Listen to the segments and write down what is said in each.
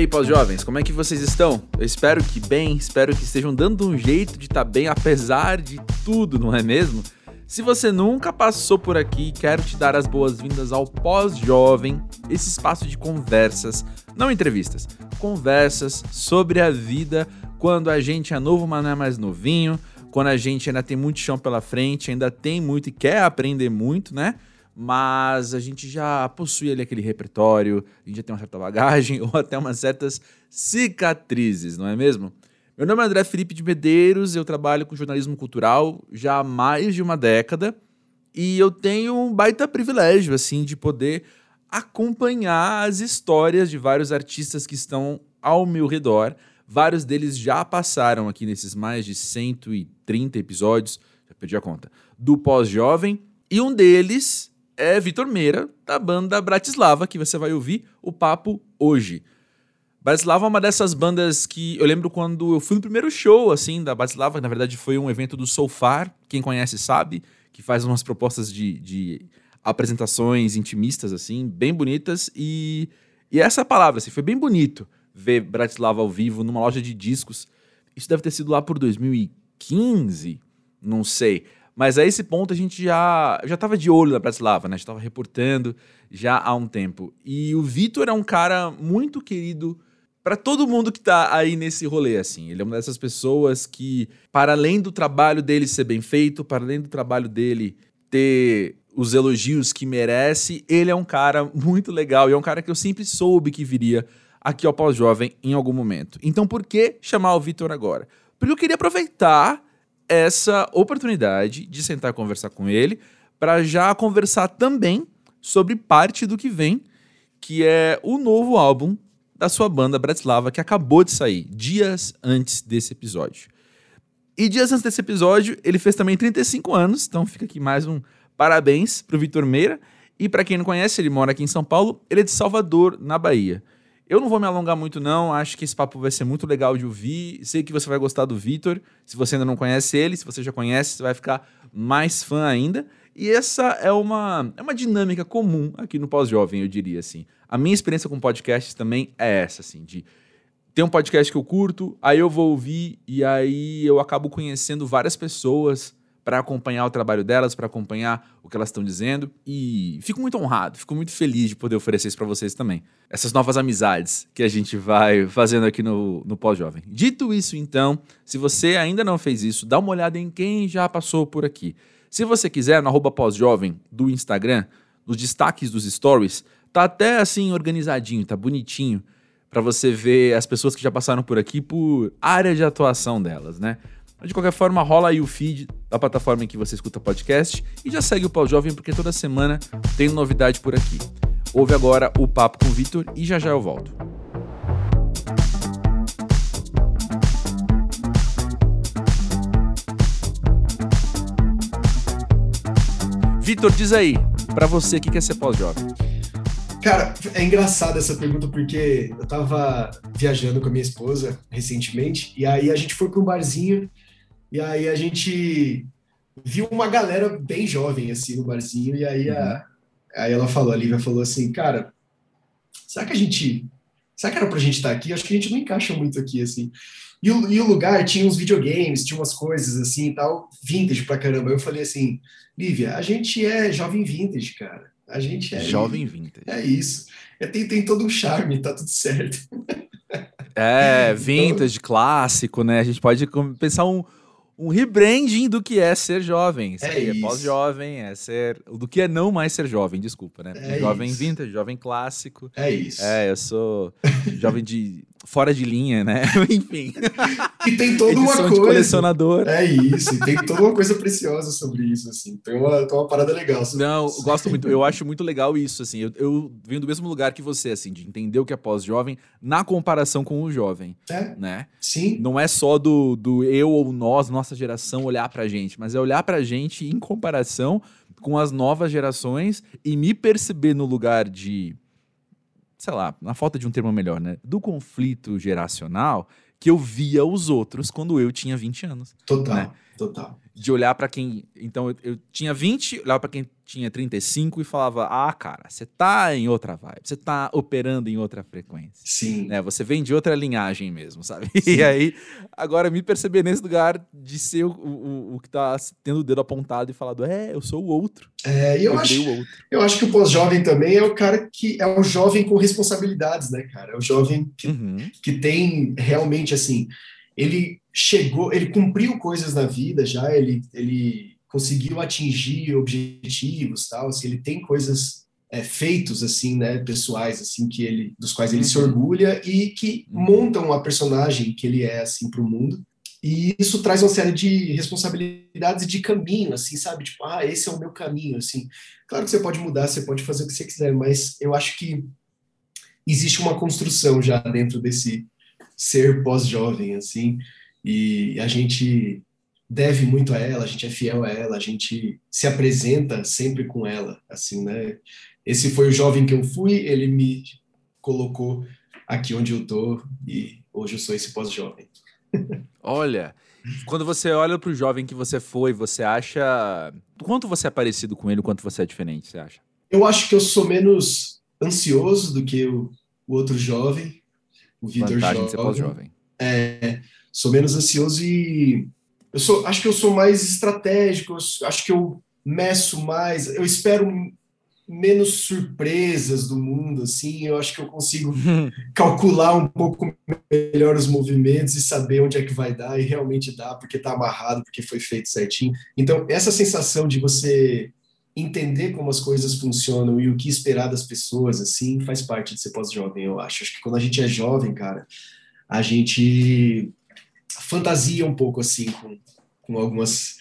aí, pós-jovens, como é que vocês estão? Eu espero que bem, espero que estejam dando um jeito de estar tá bem, apesar de tudo, não é mesmo? Se você nunca passou por aqui, quero te dar as boas-vindas ao Pós-Jovem, esse espaço de conversas, não entrevistas, conversas sobre a vida quando a gente é novo, mas não é mais novinho, quando a gente ainda tem muito chão pela frente, ainda tem muito e quer aprender muito, né? Mas a gente já possui ali aquele repertório, a gente já tem uma certa bagagem ou até umas certas cicatrizes, não é mesmo? Meu nome é André Felipe de Medeiros, eu trabalho com jornalismo cultural já há mais de uma década e eu tenho um baita privilégio assim de poder acompanhar as histórias de vários artistas que estão ao meu redor. Vários deles já passaram aqui nesses mais de 130 episódios, já perdi a conta, do Pós-Jovem, e um deles é Vitor Meira, da banda Bratislava, que você vai ouvir o papo hoje. Bratislava é uma dessas bandas que eu lembro quando eu fui no primeiro show, assim, da Bratislava, que na verdade foi um evento do Soulfar, quem conhece sabe, que faz umas propostas de, de apresentações intimistas, assim, bem bonitas, e, e essa palavra, assim, foi bem bonito ver Bratislava ao vivo numa loja de discos. Isso deve ter sido lá por 2015, não sei. Mas a esse ponto a gente já já estava de olho na Bratislava, né? A gente estava reportando já há um tempo. E o Vitor é um cara muito querido para todo mundo que está aí nesse rolê, assim. Ele é uma dessas pessoas que, para além do trabalho dele ser bem feito, para além do trabalho dele ter os elogios que merece, ele é um cara muito legal e é um cara que eu sempre soube que viria aqui ao Pós-Jovem em algum momento. Então, por que chamar o Vitor agora? Porque eu queria aproveitar essa oportunidade de sentar e conversar com ele para já conversar também sobre parte do que vem, que é o novo álbum da sua banda Bratislava, que acabou de sair, dias antes desse episódio. E dias antes desse episódio, ele fez também 35 anos, então fica aqui mais um parabéns pro Vitor Meira. E para quem não conhece, ele mora aqui em São Paulo, ele é de Salvador, na Bahia. Eu não vou me alongar muito, não. Acho que esse papo vai ser muito legal de ouvir. Sei que você vai gostar do Vitor. Se você ainda não conhece ele, se você já conhece, você vai ficar mais fã ainda. E essa é uma, é uma dinâmica comum aqui no Pós-Jovem, eu diria assim. A minha experiência com podcasts também é essa, assim, de ter um podcast que eu curto, aí eu vou ouvir e aí eu acabo conhecendo várias pessoas para acompanhar o trabalho delas, para acompanhar o que elas estão dizendo. E fico muito honrado, fico muito feliz de poder oferecer isso para vocês também. Essas novas amizades que a gente vai fazendo aqui no, no Pós-Jovem. Dito isso, então, se você ainda não fez isso, dá uma olhada em quem já passou por aqui. Se você quiser, no pós-jovem do Instagram, nos destaques dos stories, tá até assim organizadinho, tá bonitinho, para você ver as pessoas que já passaram por aqui por área de atuação delas, né? De qualquer forma, rola aí o feed da plataforma em que você escuta podcast e já segue o Pau Jovem, porque toda semana tem novidade por aqui. Ouve agora o papo com o Vitor e já já eu volto. Vitor, diz aí, para você, o que é ser pós-jovem? Cara, é engraçado essa pergunta porque eu tava viajando com a minha esposa recentemente e aí a gente foi para um barzinho e aí a gente viu uma galera bem jovem, assim, no barzinho, e aí, a, uhum. aí ela falou, a Lívia falou assim, cara, será que a gente... Será que era pra gente estar aqui? Acho que a gente não encaixa muito aqui, assim. E o, e o lugar tinha uns videogames, tinha umas coisas assim e tal, vintage pra caramba. Eu falei assim, Lívia, a gente é jovem vintage, cara. A gente é. Jovem vintage. É isso. É, tem, tem todo um charme, tá tudo certo. É, vintage, então, clássico, né? A gente pode pensar um, um rebranding do que é ser jovem. Isso é, é pós-jovem, é ser. Do que é não mais ser jovem, desculpa, né? É jovem isso. vintage, jovem clássico. É isso. É, eu sou jovem de. Fora de linha, né? Enfim. E tem toda uma coisa. De colecionador. É isso, e tem toda uma coisa preciosa sobre isso, assim. Tem uma, tem uma parada legal. Não, eu gosto muito, eu acho muito legal isso, assim. Eu, eu venho do mesmo lugar que você, assim, de entender o que é pós-jovem na comparação com o jovem. É. Né? Sim. Não é só do, do eu ou nós, nossa geração, olhar pra gente, mas é olhar pra gente em comparação com as novas gerações e me perceber no lugar de sei lá, na falta de um termo melhor, né? Do conflito geracional que eu via os outros quando eu tinha 20 anos. Total. Né? total. De olhar para quem. Então, eu, eu tinha 20, olhava para quem tinha 35 e falava: Ah, cara, você tá em outra vibe, você tá operando em outra frequência. Sim. Né? Você vem de outra linhagem mesmo, sabe? Sim. E aí, agora me perceber nesse lugar de ser o, o, o, que tá tendo o dedo apontado e falado: É, eu sou o outro. É, eu, eu acho, eu acho que o pós-jovem também é o cara que é o jovem com responsabilidades, né, cara? É o jovem que, uhum. que tem realmente assim. Ele chegou, ele cumpriu coisas na vida já, ele, ele conseguiu atingir objetivos, tal, assim, ele tem coisas é, feitos assim, né, pessoais assim que ele dos quais ele uhum. se orgulha e que uhum. montam a personagem que ele é assim para o mundo. E isso traz uma série de responsabilidades e de caminho, assim, sabe? Tipo, ah, esse é o meu caminho, assim. Claro que você pode mudar, você pode fazer o que você quiser, mas eu acho que existe uma construção já dentro desse ser pós-jovem, assim, e a gente deve muito a ela, a gente é fiel a ela, a gente se apresenta sempre com ela, assim, né? Esse foi o jovem que eu fui, ele me colocou aqui onde eu tô e hoje eu sou esse pós-jovem. Olha, quando você olha para o jovem que você foi, você acha quanto você é parecido com ele, quanto você é diferente, você acha? Eu acho que eu sou menos ansioso do que o, o outro jovem, o Vitor jovem. jovem. É, sou menos ansioso e eu sou, acho que eu sou mais estratégico, acho que eu meço mais, eu espero menos surpresas do mundo, assim, eu acho que eu consigo calcular um pouco melhor os movimentos e saber onde é que vai dar, e realmente dá, porque está amarrado, porque foi feito certinho. Então, essa sensação de você entender como as coisas funcionam e o que esperar das pessoas, assim, faz parte de ser pós-jovem, eu acho. Acho que quando a gente é jovem, cara, a gente fantasia um pouco assim com, com algumas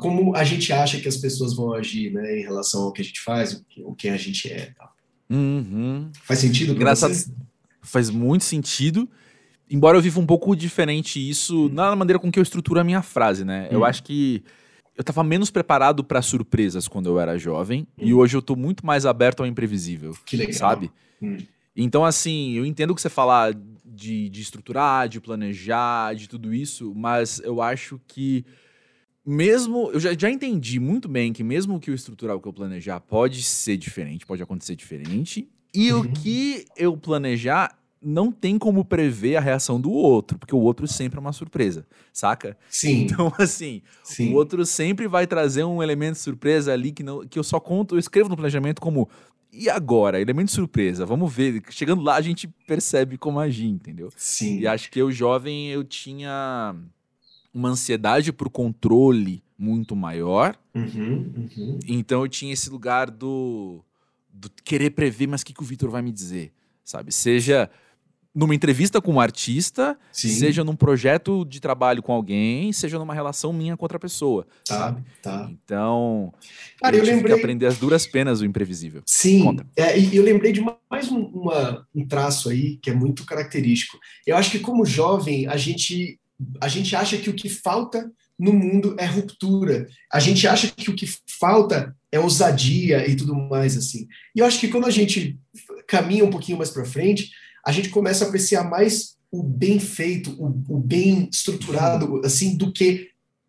como a gente acha que as pessoas vão agir, né, em relação ao que a gente faz, o que, a gente é, tal. Uhum. Faz sentido? Você? faz muito sentido. Embora eu viva um pouco diferente isso hum. na maneira com que eu estruturo a minha frase, né? Hum. Eu acho que eu tava menos preparado para surpresas quando eu era jovem hum. e hoje eu tô muito mais aberto ao imprevisível. Que legal. Sabe? Hum. Então, assim, eu entendo que você falar de, de estruturar, de planejar, de tudo isso, mas eu acho que mesmo. Eu já, já entendi muito bem que mesmo que o estrutural que eu planejar pode ser diferente, pode acontecer diferente. E uhum. o que eu planejar não tem como prever a reação do outro, porque o outro sempre é uma surpresa, saca? Sim. Então, assim, Sim. o outro sempre vai trazer um elemento de surpresa ali que, não, que eu só conto, eu escrevo no planejamento como e agora? Elemento de surpresa. Vamos ver. Chegando lá, a gente percebe como agir, entendeu? Sim. E acho que eu, jovem, eu tinha uma ansiedade por controle muito maior. Uhum, uhum. Então eu tinha esse lugar do, do querer prever, mas o que, que o Vitor vai me dizer? Sabe? Seja numa entrevista com um artista, Sim. seja num projeto de trabalho com alguém, seja numa relação minha com outra pessoa. Tá, sabe? tá. Então, Cara, eu, eu tive lembrei... que aprender as duras penas do imprevisível. Sim, é, e eu lembrei de mais um, uma, um traço aí que é muito característico. Eu acho que como jovem, a gente, a gente acha que o que falta no mundo é ruptura. A gente acha que o que falta é ousadia e tudo mais assim. E eu acho que quando a gente caminha um pouquinho mais para frente, a gente começa a apreciar mais o bem feito, o, o bem estruturado, assim, do que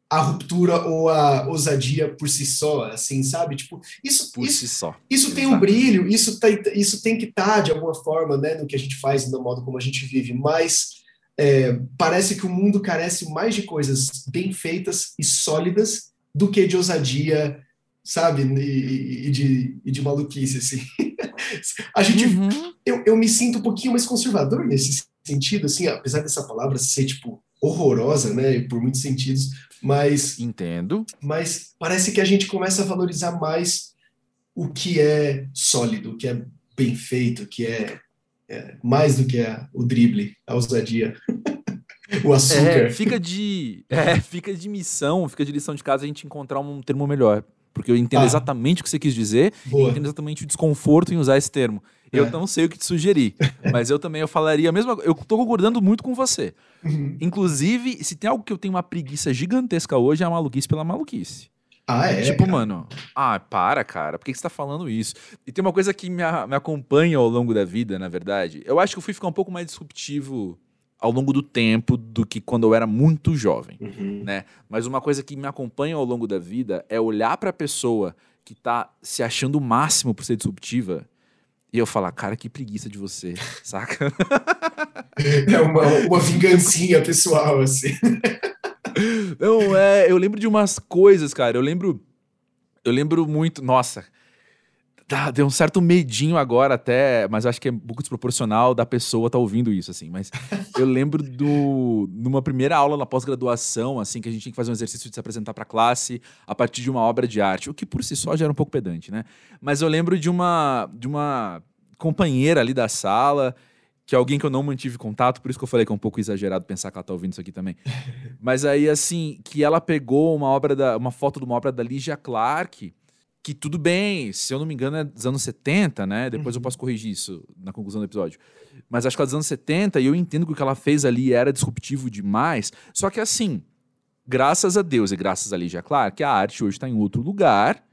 a ruptura ou a ousadia por si só, assim, sabe? Tipo, isso por isso, si só. Isso tem um brilho, isso, tá, isso tem que estar tá, de alguma forma, né, no que a gente faz, no modo como a gente vive, mas é, parece que o mundo carece mais de coisas bem feitas e sólidas do que de ousadia, sabe? E, e de, e de maluquice, assim. a gente, uhum. eu, eu me sinto um pouquinho mais conservador nesse sentido, assim, apesar dessa palavra ser, tipo, horrorosa, né, por muitos sentidos, mas... Entendo. Mas parece que a gente começa a valorizar mais o que é sólido, o que é bem feito, o que é, é mais do que a, o drible, a ousadia. o açúcar. É, fica de, é, fica de missão, fica de lição de casa a gente encontrar um termo melhor. Porque eu entendo ah. exatamente o que você quis dizer Boa. e entendo exatamente o desconforto em usar esse termo. É. Eu não sei o que te sugerir, mas eu também eu falaria a mesma Eu tô concordando muito com você. Uhum. Inclusive, se tem algo que eu tenho uma preguiça gigantesca hoje, é a maluquice pela maluquice. Ah, é? Tipo, cara. mano, ah, para, cara, por que, você tá falando isso? E tem uma coisa que me, me acompanha ao longo da vida, na verdade. Eu acho que eu fui ficar um pouco mais disruptivo ao longo do tempo do que quando eu era muito jovem, uhum. né? Mas uma coisa que me acompanha ao longo da vida é olhar para a pessoa que tá se achando o máximo por ser disruptiva e eu falar, cara, que preguiça de você, saca? É uma, uma vingancinha pessoal, assim. Não, é, eu lembro de umas coisas, cara. Eu lembro. Eu lembro muito. Nossa, Tá, deu um certo medinho agora até, mas acho que é um pouco desproporcional da pessoa estar tá ouvindo isso, assim. Mas eu lembro do numa primeira aula na pós-graduação, assim, que a gente tinha que fazer um exercício de se apresentar para a classe a partir de uma obra de arte, o que por si só já era um pouco pedante, né? Mas eu lembro de uma de uma companheira ali da sala que é alguém que eu não mantive contato, por isso que eu falei que é um pouco exagerado pensar que ela tá ouvindo isso aqui também. Mas aí, assim, que ela pegou uma obra da, uma foto de uma obra da Ligia Clark, que tudo bem, se eu não me engano é dos anos 70, né? Depois uhum. eu posso corrigir isso na conclusão do episódio. Mas acho que é dos anos 70 e eu entendo que o que ela fez ali era disruptivo demais. Só que assim, graças a Deus e graças a Ligia Clark, a arte hoje está em outro lugar.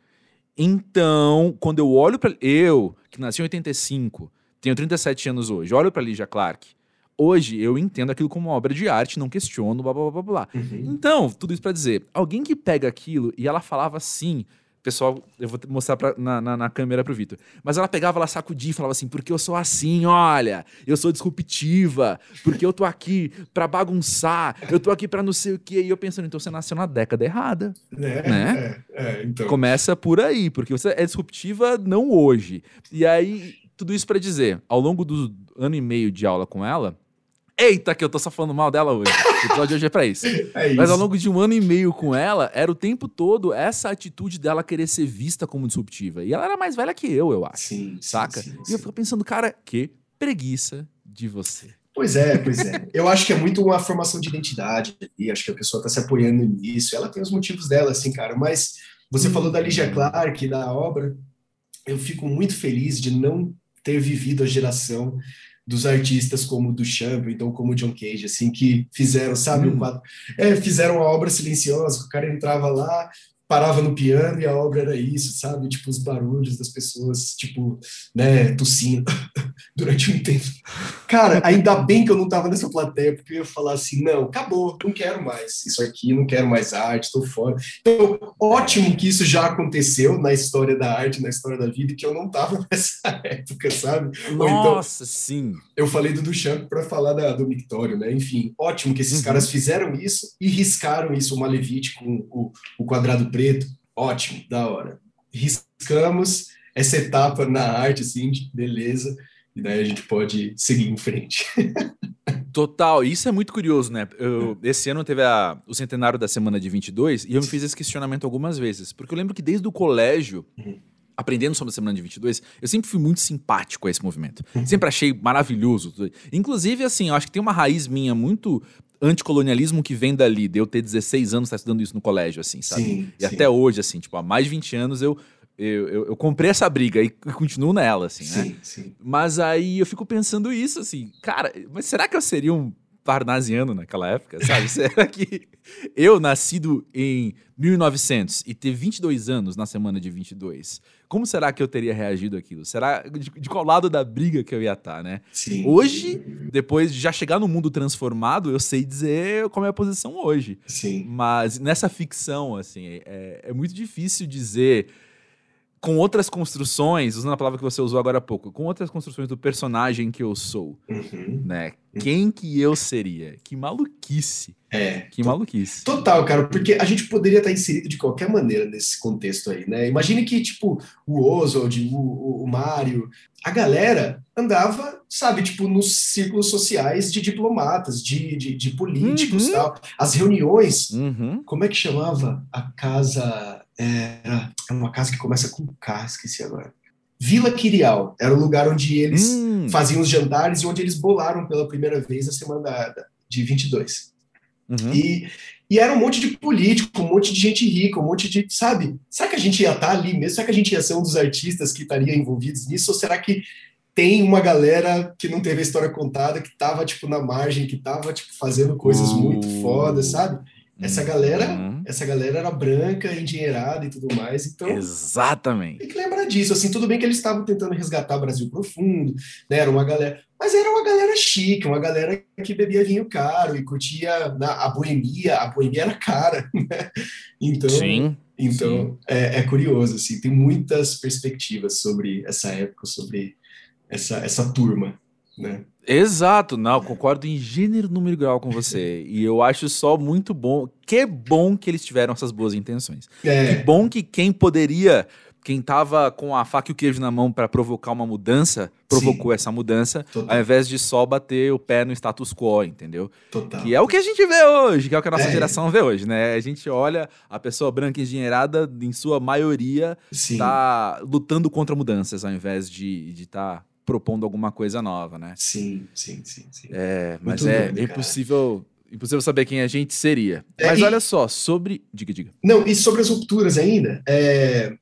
Então, quando eu olho para eu, que nasci em 85, tenho 37 anos hoje, olho para Ligia Clark, hoje eu entendo aquilo como uma obra de arte, não questiono, blá blá blá blá. Uhum. Então, tudo isso para dizer, alguém que pega aquilo e ela falava assim, pessoal, eu vou mostrar pra, na, na, na, câmera pro Vitor. Mas ela pegava, ela sacudia e falava assim, porque eu sou assim, olha, eu sou disruptiva, porque eu tô aqui pra bagunçar, eu tô aqui pra não sei o quê. E eu pensando, então você nasceu na década errada. É, né? É, é, então. Começa por aí, porque você é disruptiva não hoje. E aí, tudo isso para dizer, ao longo do ano e meio de aula com ela, Eita, que eu tô só falando mal dela hoje. O episódio de hoje é pra isso. É isso. Mas ao longo de um ano e meio com ela, era o tempo todo essa atitude dela querer ser vista como disruptiva. E ela era mais velha que eu, eu acho. Sim. Saca? Sim, sim, e eu fico pensando, cara, que preguiça de você. Pois é, pois é. Eu acho que é muito uma formação de identidade e acho que a pessoa tá se apoiando nisso. Ela tem os motivos dela, assim, cara. Mas você falou da Ligia Clark, da obra. Eu fico muito feliz de não ter vivido a geração dos artistas como do Champ, então como John Cage, assim, que fizeram, sabe, hum. um quadro, é, fizeram uma obra silenciosa, o cara entrava lá, parava no piano e a obra era isso, sabe? Tipo, os barulhos das pessoas, tipo, né, tossindo durante um tempo. Cara, ainda bem que eu não tava nessa plateia, porque eu ia falar assim, não, acabou, não quero mais isso aqui, não quero mais arte, tô fora. Então, ótimo que isso já aconteceu na história da arte, na história da vida, que eu não tava nessa época, sabe? Então, Nossa, então, sim! Eu falei do Duchamp para falar da, do Victório, né? Enfim, ótimo que esses uhum. caras fizeram isso e riscaram isso, o Malevite com o, o quadrado preto preto, ótimo, da hora. Riscamos essa etapa na arte, assim, beleza, e daí a gente pode seguir em frente. Total, isso é muito curioso, né? Eu, esse ano teve a, o centenário da semana de 22 e eu me fiz esse questionamento algumas vezes, porque eu lembro que desde o colégio, uhum. aprendendo sobre a semana de 22, eu sempre fui muito simpático a esse movimento. Uhum. Sempre achei maravilhoso. Inclusive, assim, eu acho que tem uma raiz minha muito anticolonialismo que vem dali, de eu ter 16 anos, estar tá estudando isso no colégio, assim, sabe? Sim, e sim. até hoje, assim, tipo, há mais de 20 anos eu, eu, eu, eu comprei essa briga e continuo nela, assim, sim, né? Sim. Mas aí eu fico pensando isso, assim, cara, mas será que eu seria um parnasiano naquela época, sabe? Será que eu, nascido em 1900 e ter 22 anos na semana de 22, como será que eu teria reagido aquilo? Será de, de qual lado da briga que eu ia estar, né? Sim. Hoje, depois de já chegar no mundo transformado, eu sei dizer qual é a posição hoje. Sim. Mas nessa ficção, assim, é, é muito difícil dizer com outras construções, usando a palavra que você usou agora há pouco, com outras construções do personagem que eu sou, uhum. né? Quem que eu seria? Que maluquice. É. Que maluquice. Total, cara, porque a gente poderia estar inserido de qualquer maneira nesse contexto aí, né? Imagine que, tipo, o Oswald, o, o, o Mário, a galera andava, sabe, tipo, nos círculos sociais de diplomatas, de, de, de políticos uhum. tal. As reuniões, uhum. como é que chamava a casa era uma casa que começa com K, esqueci agora. Vila Quirial era o lugar onde eles hum. faziam os jantares e onde eles bolaram pela primeira vez a semana de 22. Uhum. E, e era um monte de político, um monte de gente rica, um monte de. Sabe? Será que a gente ia estar ali mesmo? Será que a gente ia ser um dos artistas que estaria envolvidos nisso? Ou será que tem uma galera que não teve a história contada, que estava tipo, na margem, que estava tipo, fazendo coisas uh. muito fodas, sabe? Essa galera, uhum. essa galera era branca, endinheirada e tudo mais, então... Exatamente. Tem que lembrar disso, assim, tudo bem que eles estavam tentando resgatar o Brasil profundo, né, era uma galera... Mas era uma galera chique, uma galera que bebia vinho caro e curtia na, a boemia, a boemia era cara, né? Então, sim, então sim. É, é curioso, assim, tem muitas perspectivas sobre essa época, sobre essa, essa turma, né? Exato, não, concordo em gênero, número e grau com você. E eu acho só muito bom. Que bom que eles tiveram essas boas intenções. É. Que bom que quem poderia, quem tava com a faca e o queijo na mão para provocar uma mudança, provocou Sim. essa mudança, Total. ao invés de só bater o pé no status quo, entendeu? Total. Que é o que a gente vê hoje, que é o que a nossa é. geração vê hoje, né? A gente olha a pessoa branca engenheirada, em sua maioria, Sim. tá lutando contra mudanças, ao invés de estar. De tá propondo alguma coisa nova, né? Sim, sim, sim. sim. É, mas é doido, impossível, impossível saber quem a gente seria. É, mas e... olha só, sobre. Diga, diga. Não, e sobre as rupturas ainda, é...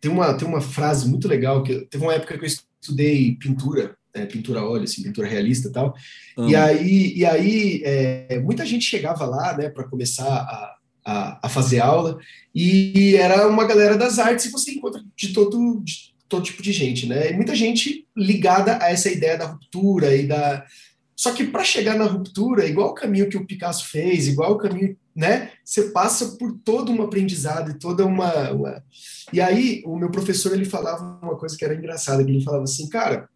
tem, uma, tem uma frase muito legal que teve uma época que eu estudei pintura. É, pintura a óleo, assim, pintura realista e tal. E aí, e aí é, muita gente chegava lá, né, para começar a, a, a, fazer aula, e era uma galera das artes, e você encontra de todo, de todo tipo de gente, né? E muita gente ligada a essa ideia da ruptura e da. Só que para chegar na ruptura, igual o caminho que o Picasso fez, igual o caminho, né? Você passa por todo um aprendizado e toda uma, uma... E aí, o meu professor ele falava uma coisa que era engraçada, ele falava assim, cara,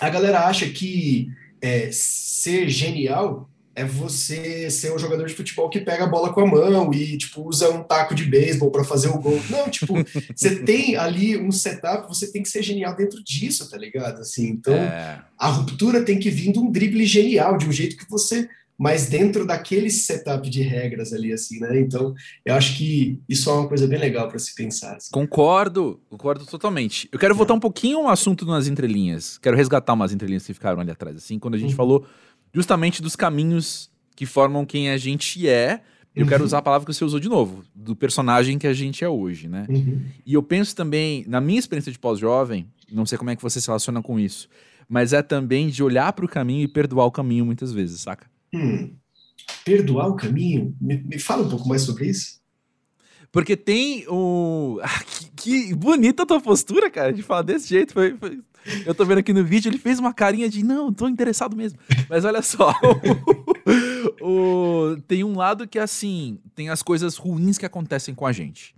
a galera acha que é, ser genial é você ser um jogador de futebol que pega a bola com a mão e tipo usa um taco de beisebol para fazer o gol. Não, tipo, você tem ali um setup, você tem que ser genial dentro disso, tá ligado? Assim, então é... a ruptura tem que vir de um drible genial, de um jeito que você mas dentro daquele setup de regras ali, assim, né? Então, eu acho que isso é uma coisa bem legal para se pensar. Assim. Concordo, concordo totalmente. Eu quero voltar um pouquinho ao assunto nas entrelinhas. Quero resgatar umas entrelinhas que ficaram ali atrás, assim, quando a gente uhum. falou justamente dos caminhos que formam quem a gente é. Eu uhum. quero usar a palavra que você usou de novo, do personagem que a gente é hoje, né? Uhum. E eu penso também, na minha experiência de pós-jovem, não sei como é que você se relaciona com isso, mas é também de olhar para o caminho e perdoar o caminho muitas vezes, saca? Hum. Perdoar o caminho? Me, me fala um pouco mais sobre isso. Porque tem o. Ah, que, que, bonita a tua postura, cara, de falar desse jeito. Foi, foi, eu tô vendo aqui no vídeo, ele fez uma carinha de não, tô interessado mesmo. Mas olha só. o, tem um lado que, assim, tem as coisas ruins que acontecem com a gente.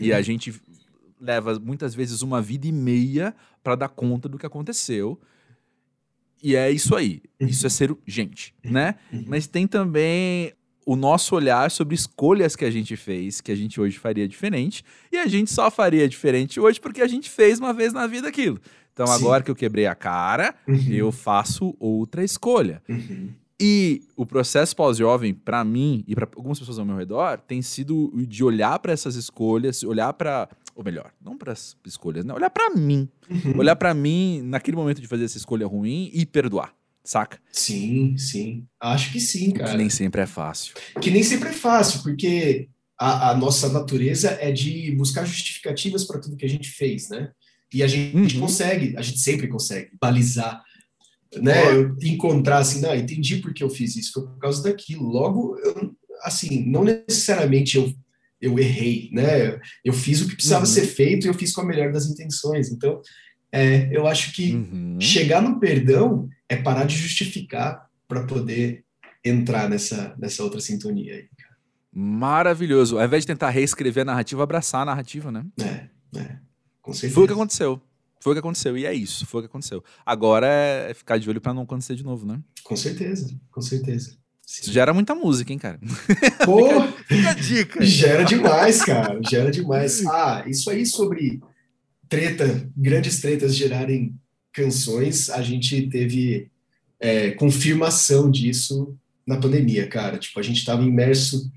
E a gente leva muitas vezes uma vida e meia para dar conta do que aconteceu. E é isso aí. Isso é ser gente, né? Mas tem também o nosso olhar sobre escolhas que a gente fez, que a gente hoje faria diferente, e a gente só faria diferente hoje porque a gente fez uma vez na vida aquilo. Então, Sim. agora que eu quebrei a cara, uhum. eu faço outra escolha. Uhum. E o processo pós-jovem, para mim e para algumas pessoas ao meu redor, tem sido de olhar para essas escolhas, olhar para, ou melhor, não para as escolhas, né? olhar para mim, uhum. olhar para mim naquele momento de fazer essa escolha ruim e perdoar, saca? Sim, sim. Acho que sim, cara. Que nem sempre é fácil. Que nem sempre é fácil, porque a, a nossa natureza é de buscar justificativas para tudo que a gente fez, né? E a gente uhum. consegue, a gente sempre consegue balizar, né? Eu encontrar assim, não, entendi por que eu fiz isso, foi por causa daquilo. Logo, eu, assim, não necessariamente eu, eu errei, né? Eu fiz o que precisava uhum. ser feito e eu fiz com a melhor das intenções. Então, é, eu acho que uhum. chegar no perdão é parar de justificar para poder entrar nessa, nessa outra sintonia aí. Maravilhoso. Ao invés de tentar reescrever a narrativa, abraçar a narrativa, né? É, é. Com certeza. Foi o que aconteceu. Foi o que aconteceu. E é isso, foi o que aconteceu. Agora é ficar de olho para não acontecer de novo, né? Com certeza, com certeza. Sim. Gera muita música, hein, cara? Pô, fica, dica. Gera demais, cara. Gera demais. Ah, isso aí sobre treta, grandes tretas gerarem canções, a gente teve é, confirmação disso na pandemia, cara. Tipo, a gente estava imerso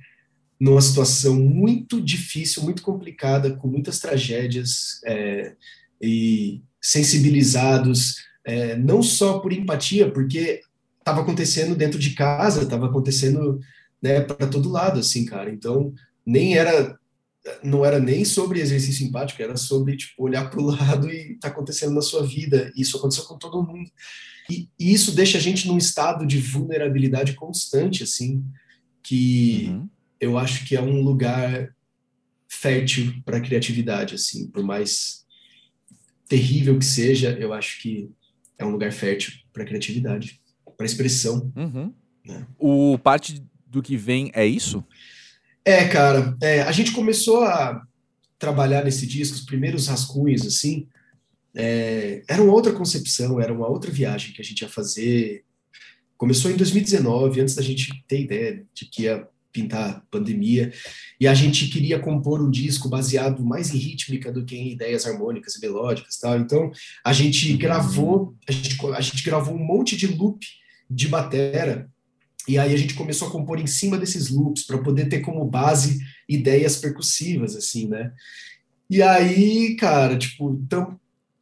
numa situação muito difícil, muito complicada, com muitas tragédias é, e sensibilizados, é, não só por empatia, porque estava acontecendo dentro de casa, estava acontecendo né, para todo lado, assim, cara. Então, nem era não era nem sobre exercício empático, era sobre tipo, olhar para o lado e está acontecendo na sua vida. Isso aconteceu com todo mundo. E, e, isso deixa a gente num estado de vulnerabilidade constante, assim, que uhum eu acho que é um lugar fértil para criatividade, assim, por mais terrível que seja, eu acho que é um lugar fértil para criatividade, para expressão. Uhum. Né? O parte do que vem é isso? É, cara, é, a gente começou a trabalhar nesse disco, os primeiros rascunhos, assim, é, era uma outra concepção, era uma outra viagem que a gente ia fazer. Começou em 2019, antes da gente ter ideia de que ia pintar pandemia, e a gente queria compor um disco baseado mais em rítmica do que em ideias harmônicas e melódicas, tal. Então, a gente gravou, a gente, a gente gravou um monte de loop de batera, e aí a gente começou a compor em cima desses loops para poder ter como base ideias percussivas assim, né? E aí, cara, tipo, tão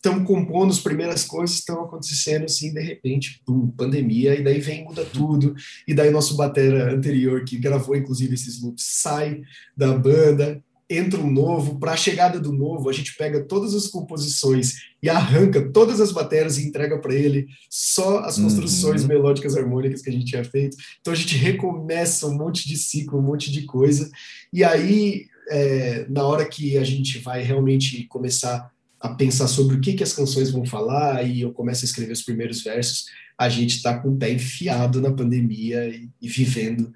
estamos compondo, as primeiras coisas estão acontecendo assim, de repente, pum, pandemia, e daí vem, muda tudo, e daí nosso batera anterior, que gravou inclusive esses loops, sai da banda, entra um novo, para a chegada do novo, a gente pega todas as composições e arranca todas as baterias e entrega para ele só as construções uhum. melódicas harmônicas que a gente tinha feito. Então a gente recomeça um monte de ciclo, um monte de coisa, e aí, é, na hora que a gente vai realmente começar a pensar sobre o que, que as canções vão falar e eu começo a escrever os primeiros versos, a gente está com o pé enfiado na pandemia e, e vivendo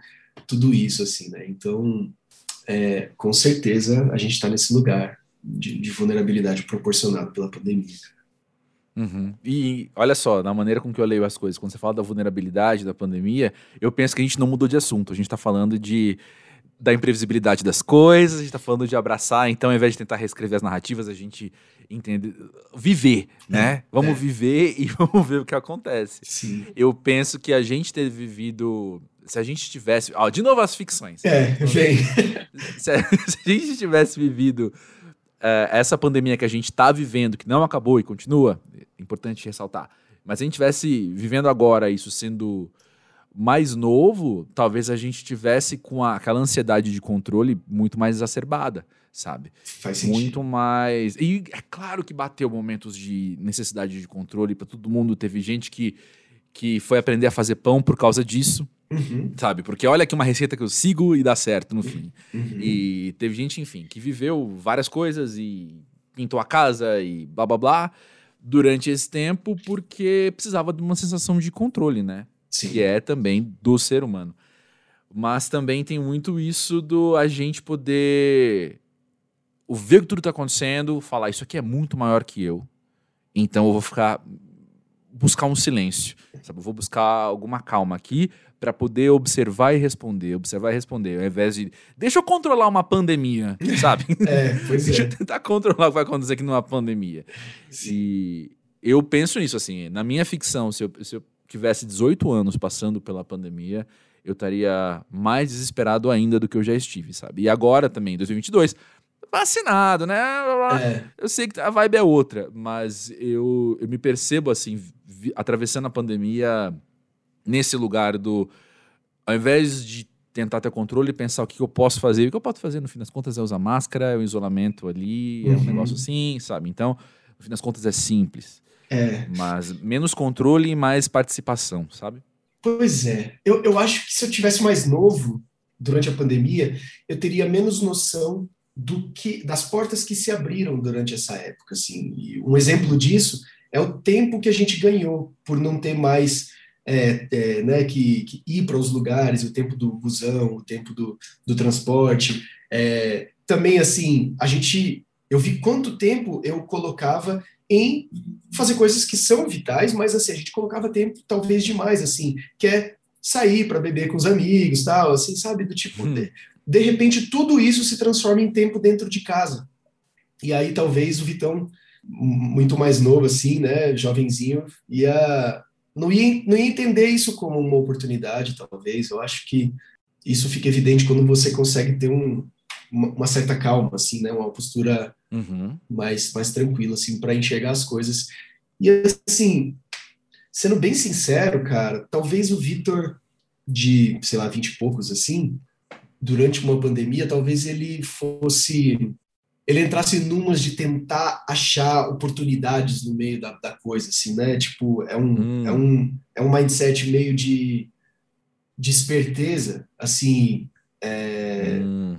tudo isso, assim, né? Então, é, com certeza, a gente está nesse lugar de, de, vulnerabilidade proporcionado pela pandemia. Uhum. E olha só, na maneira com que eu leio as coisas, quando você fala da vulnerabilidade da pandemia, eu penso que a gente não mudou de assunto. A gente está falando de da imprevisibilidade das coisas, a gente está falando de abraçar, então ao invés de tentar reescrever as narrativas, a gente entende viver, né? É, vamos é. viver e vamos ver o que acontece. Sim. Eu penso que a gente ter vivido se a gente tivesse, ó, de novo as ficções. É, vem. Se, a, se a gente tivesse vivido uh, essa pandemia que a gente está vivendo, que não acabou e continua, é importante ressaltar. Mas se a gente tivesse vivendo agora isso sendo mais novo, talvez a gente tivesse com a, aquela ansiedade de controle muito mais exacerbada, sabe? Faz sentido. Muito mais. E é claro que bateu momentos de necessidade de controle para todo mundo. Teve gente que, que foi aprender a fazer pão por causa disso. Uhum. Sabe? Porque olha aqui uma receita que eu sigo e dá certo no fim. Uhum. E teve gente, enfim, que viveu várias coisas e pintou a casa e blá blá blá durante esse tempo porque precisava de uma sensação de controle, né? Sim. que é também do ser humano. Mas também tem muito isso do a gente poder ver que tudo está acontecendo, falar isso aqui é muito maior que eu, então eu vou ficar buscar um silêncio, sabe? Eu vou buscar alguma calma aqui para poder observar e responder, observar e responder, ao invés de deixa eu controlar uma pandemia, sabe? é, deixa é. eu tentar controlar o que vai acontecer aqui numa pandemia. Sim. E eu penso nisso assim, na minha ficção, se eu, se eu tivesse 18 anos passando pela pandemia, eu estaria mais desesperado ainda do que eu já estive, sabe? E agora também, 2022, vacinado, né? É. Eu sei que a vibe é outra, mas eu, eu me percebo assim, vi, atravessando a pandemia nesse lugar do. Ao invés de tentar ter controle, pensar o que eu posso fazer, o que eu posso fazer no fim das contas é usar máscara, é o isolamento ali, uhum. é um uhum. negócio assim, sabe? Então, no fim das contas é simples. É. Mas menos controle e mais participação, sabe? Pois é. Eu, eu acho que se eu tivesse mais novo durante a pandemia, eu teria menos noção do que das portas que se abriram durante essa época. Assim. E um exemplo disso é o tempo que a gente ganhou por não ter mais é, é, né, que, que ir para os lugares, o tempo do busão, o tempo do, do transporte. É, também, assim, a gente. Eu vi quanto tempo eu colocava em fazer coisas que são vitais, mas assim, a gente colocava tempo talvez demais, assim, que é sair para beber com os amigos, tal, assim, sabe, do tipo, hum. de, de repente tudo isso se transforma em tempo dentro de casa. E aí talvez o Vitão, muito mais novo assim, né, jovenzinho, ia não ia, não ia entender isso como uma oportunidade, talvez. Eu acho que isso fica evidente quando você consegue ter um, uma, uma certa calma, assim, né, uma postura uhum. mais, mais tranquilo, assim, para enxergar as coisas. E, assim, sendo bem sincero, cara, talvez o Vitor de, sei lá, vinte e poucos, assim, durante uma pandemia, talvez ele fosse ele entrasse numas de tentar achar oportunidades no meio da, da coisa, assim, né? Tipo, é um, hum. é um, é um mindset meio de, de esperteza, assim, É, hum.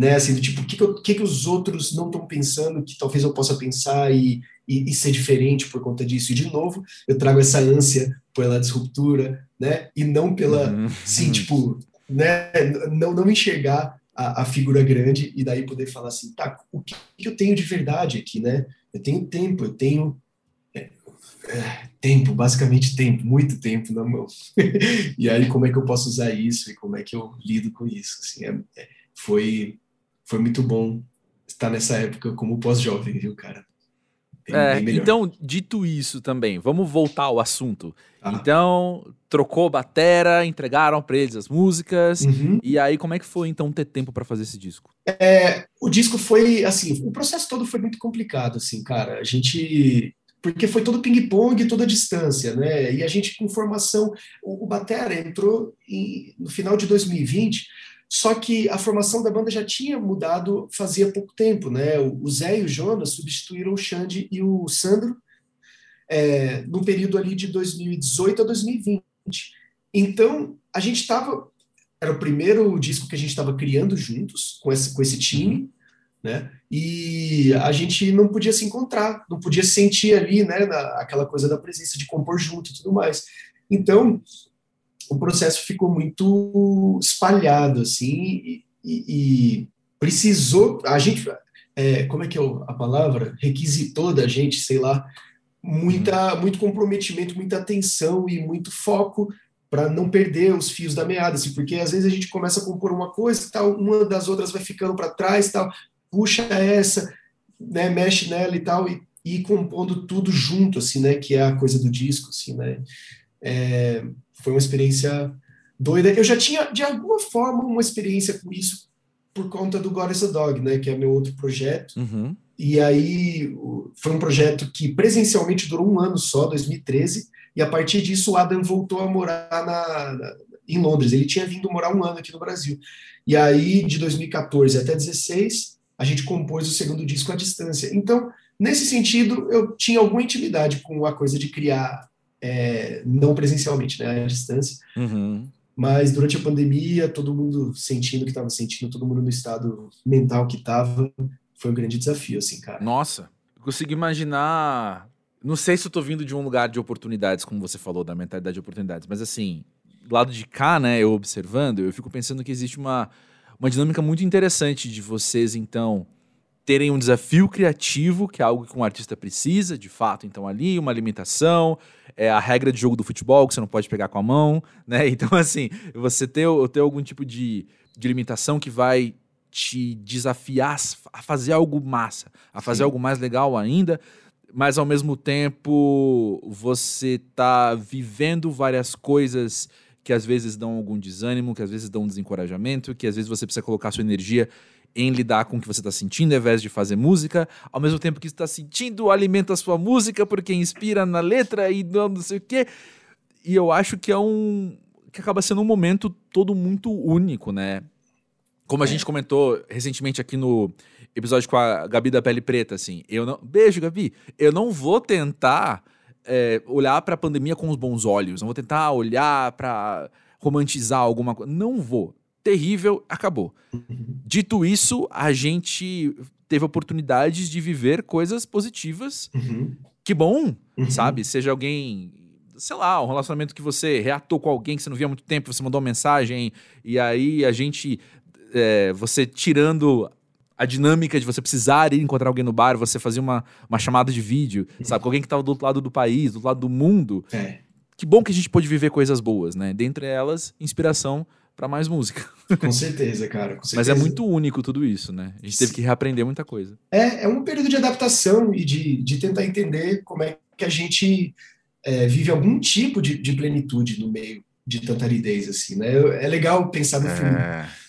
Né, assim, do tipo, o que, que, eu, que, que os outros não estão pensando que talvez eu possa pensar e, e, e, ser diferente por conta disso. E, de novo, eu trago essa ânsia pela disruptura, né? E não pela, uhum. sim, tipo, né? Não, não enxergar a, a, figura grande e daí poder falar assim, tá, o que, que eu tenho de verdade aqui, né? Eu tenho tempo, eu tenho é, tempo, basicamente tempo, muito tempo na mão. e aí, como é que eu posso usar isso e como é que eu lido com isso? Assim, é, é, foi, foi muito bom estar nessa época como pós-jovem, viu, cara? Bem, é, bem então, dito isso também, vamos voltar ao assunto. Ah. Então, trocou batera, entregaram para eles as músicas. Uhum. E aí, como é que foi então ter tempo para fazer esse disco? É, o disco foi assim, o processo todo foi muito complicado, assim, cara. A gente porque foi todo ping-pong, toda distância, né? E a gente com formação, o, o Batera entrou em, no final de 2020, só que a formação da banda já tinha mudado fazia pouco tempo, né? O, Zé e o Jonas substituíram o Xande e o Sandro é, no período ali de 2018 a 2020. Então, a gente estava. Era o primeiro disco que a gente estava criando juntos, com esse, com esse time, né? E a gente não podia se encontrar, não podia sentir ali, né, na, aquela coisa da presença de compor junto e tudo mais. Então, o processo ficou muito espalhado, assim, e, e, e precisou, a gente, é, como é que é a palavra? Requisitou da gente, sei lá, muita, muito comprometimento, muita atenção e muito foco para não perder os fios da meada, assim, porque às vezes a gente começa a compor uma coisa, tal, uma das outras vai ficando para trás, tal, puxa essa, né, mexe nela e tal, e, e compondo tudo junto, assim, né, que é a coisa do disco, assim, né, é, foi uma experiência doida. Eu já tinha, de alguma forma, uma experiência com isso por conta do God is a Dog, né, que é meu outro projeto, uhum. e aí foi um projeto que presencialmente durou um ano só, 2013, e a partir disso o Adam voltou a morar na, na em Londres, ele tinha vindo morar um ano aqui no Brasil, e aí de 2014 até 16 a gente compôs o segundo disco à distância. Então, nesse sentido, eu tinha alguma intimidade com a coisa de criar é, não presencialmente, né, à distância. Uhum. Mas durante a pandemia, todo mundo sentindo o que estava sentindo, todo mundo no estado mental que estava, foi um grande desafio, assim, cara. Nossa, consigo imaginar. Não sei se eu tô vindo de um lugar de oportunidades, como você falou, da mentalidade de oportunidades, mas assim, do lado de cá, né, eu observando, eu fico pensando que existe uma uma dinâmica muito interessante de vocês, então, terem um desafio criativo, que é algo que um artista precisa, de fato, então ali, uma limitação, é a regra de jogo do futebol, que você não pode pegar com a mão, né? Então, assim, você ter, ter algum tipo de, de limitação que vai te desafiar a fazer algo massa, a fazer Sim. algo mais legal ainda, mas ao mesmo tempo você tá vivendo várias coisas que às vezes dão algum desânimo, que às vezes dão um desencorajamento, que às vezes você precisa colocar sua energia em lidar com o que você está sentindo, ao invés de fazer música, ao mesmo tempo que está sentindo alimenta a sua música porque inspira na letra e não, não sei o quê. E eu acho que é um que acaba sendo um momento todo muito único, né? Como a é. gente comentou recentemente aqui no episódio com a Gabi da Pele Preta, assim, eu não. Beijo, Gabi. Eu não vou tentar é, olhar para a pandemia com os bons olhos, não vou tentar olhar para romantizar alguma coisa. Não vou. Terrível, acabou. Dito isso, a gente teve oportunidades de viver coisas positivas. Uhum. Que bom, uhum. sabe? Seja alguém sei lá, um relacionamento que você reatou com alguém que você não via há muito tempo, você mandou uma mensagem, e aí a gente. É, você tirando a dinâmica de você precisar ir encontrar alguém no bar, você fazer uma, uma chamada de vídeo, sabe? Com alguém que estava do outro lado do país, do outro lado do mundo. É. Que bom que a gente pôde viver coisas boas, né? Dentre elas, inspiração para mais música. Com certeza, cara. Com certeza. Mas é muito único tudo isso, né? A gente teve que reaprender muita coisa. É, é um período de adaptação e de, de tentar entender como é que a gente é, vive algum tipo de, de, plenitude no meio de tanta aridez, assim, né? É legal pensar no, é... filme,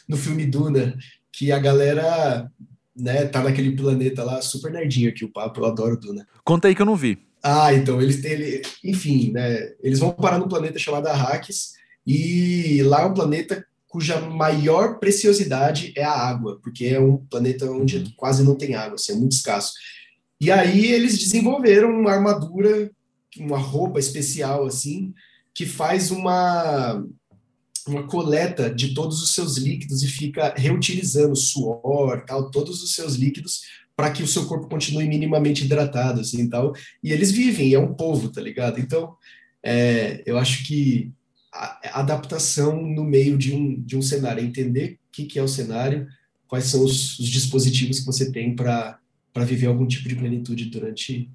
no filme Duna, que a galera né, tá naquele planeta lá super nerdinho aqui, o papo, eu adoro Duna. Conta aí que eu não vi. Ah, então, eles têm, ele, enfim, né, eles vão parar no planeta chamado Arrakis, e lá é um planeta cuja maior preciosidade é a água, porque é um planeta onde uhum. quase não tem água, assim, é muito escasso. E aí eles desenvolveram uma armadura, uma roupa especial, assim, que faz uma uma coleta de todos os seus líquidos e fica reutilizando suor, tal, todos os seus líquidos para que o seu corpo continue minimamente hidratado, assim, tal. E eles vivem, é um povo, tá ligado? Então, é, eu acho que a adaptação no meio de um, de um cenário, entender o que, que é o cenário, quais são os, os dispositivos que você tem para viver algum tipo de plenitude durante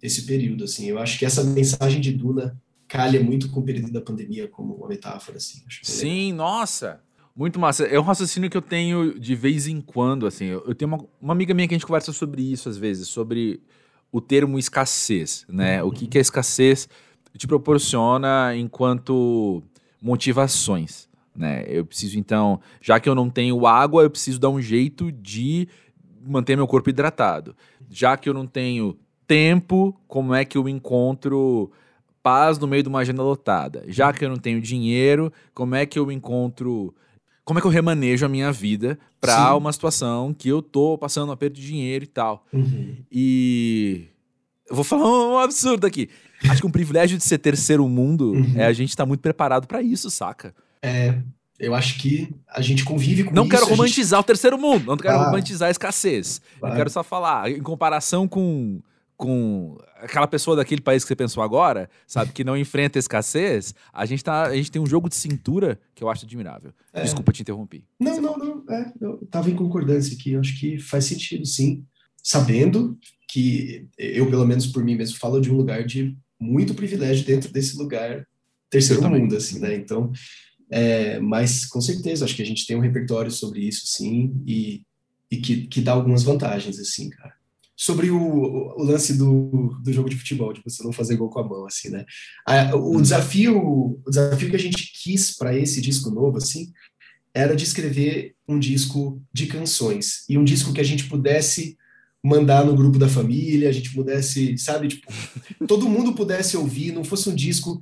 esse período, assim. Eu acho que essa mensagem de Duna calha muito com o período da pandemia como uma metáfora, assim. Sim, nossa! Muito massa. É um raciocínio que eu tenho de vez em quando, assim. Eu tenho uma, uma amiga minha que a gente conversa sobre isso às vezes, sobre o termo escassez, né? O que, que a escassez te proporciona enquanto motivações, né? Eu preciso, então, já que eu não tenho água, eu preciso dar um jeito de manter meu corpo hidratado. Já que eu não tenho tempo, como é que eu encontro paz no meio de uma agenda lotada? Já que eu não tenho dinheiro, como é que eu encontro como é que eu remanejo a minha vida para uma situação que eu tô passando um aperto de dinheiro e tal. Uhum. E eu vou falar um absurdo aqui. Acho que um privilégio de ser terceiro mundo uhum. é a gente estar tá muito preparado para isso, saca? É, eu acho que a gente convive com não isso. Não quero romantizar gente... o terceiro mundo, não quero ah, romantizar a escassez. Eu quero só falar, em comparação com com aquela pessoa daquele país que você pensou agora, sabe, que não enfrenta escassez, a gente, tá, a gente tem um jogo de cintura que eu acho admirável. É. Desculpa te interromper. Não, não, não. É, eu tava em concordância aqui. Eu acho que faz sentido, sim. Sabendo que eu, pelo menos por mim mesmo, falo de um lugar de muito privilégio dentro desse lugar terceiro mundo, assim, né? Então, é, mas com certeza, acho que a gente tem um repertório sobre isso, sim, e, e que, que dá algumas vantagens, assim, cara sobre o, o, lance do, do jogo de futebol, de você não fazer gol com a mão, assim, né? o uhum. desafio, o desafio que a gente quis para esse disco novo, assim, era de escrever um disco de canções e um disco que a gente pudesse mandar no grupo da família, a gente pudesse, sabe, tipo, todo mundo pudesse ouvir, não fosse um disco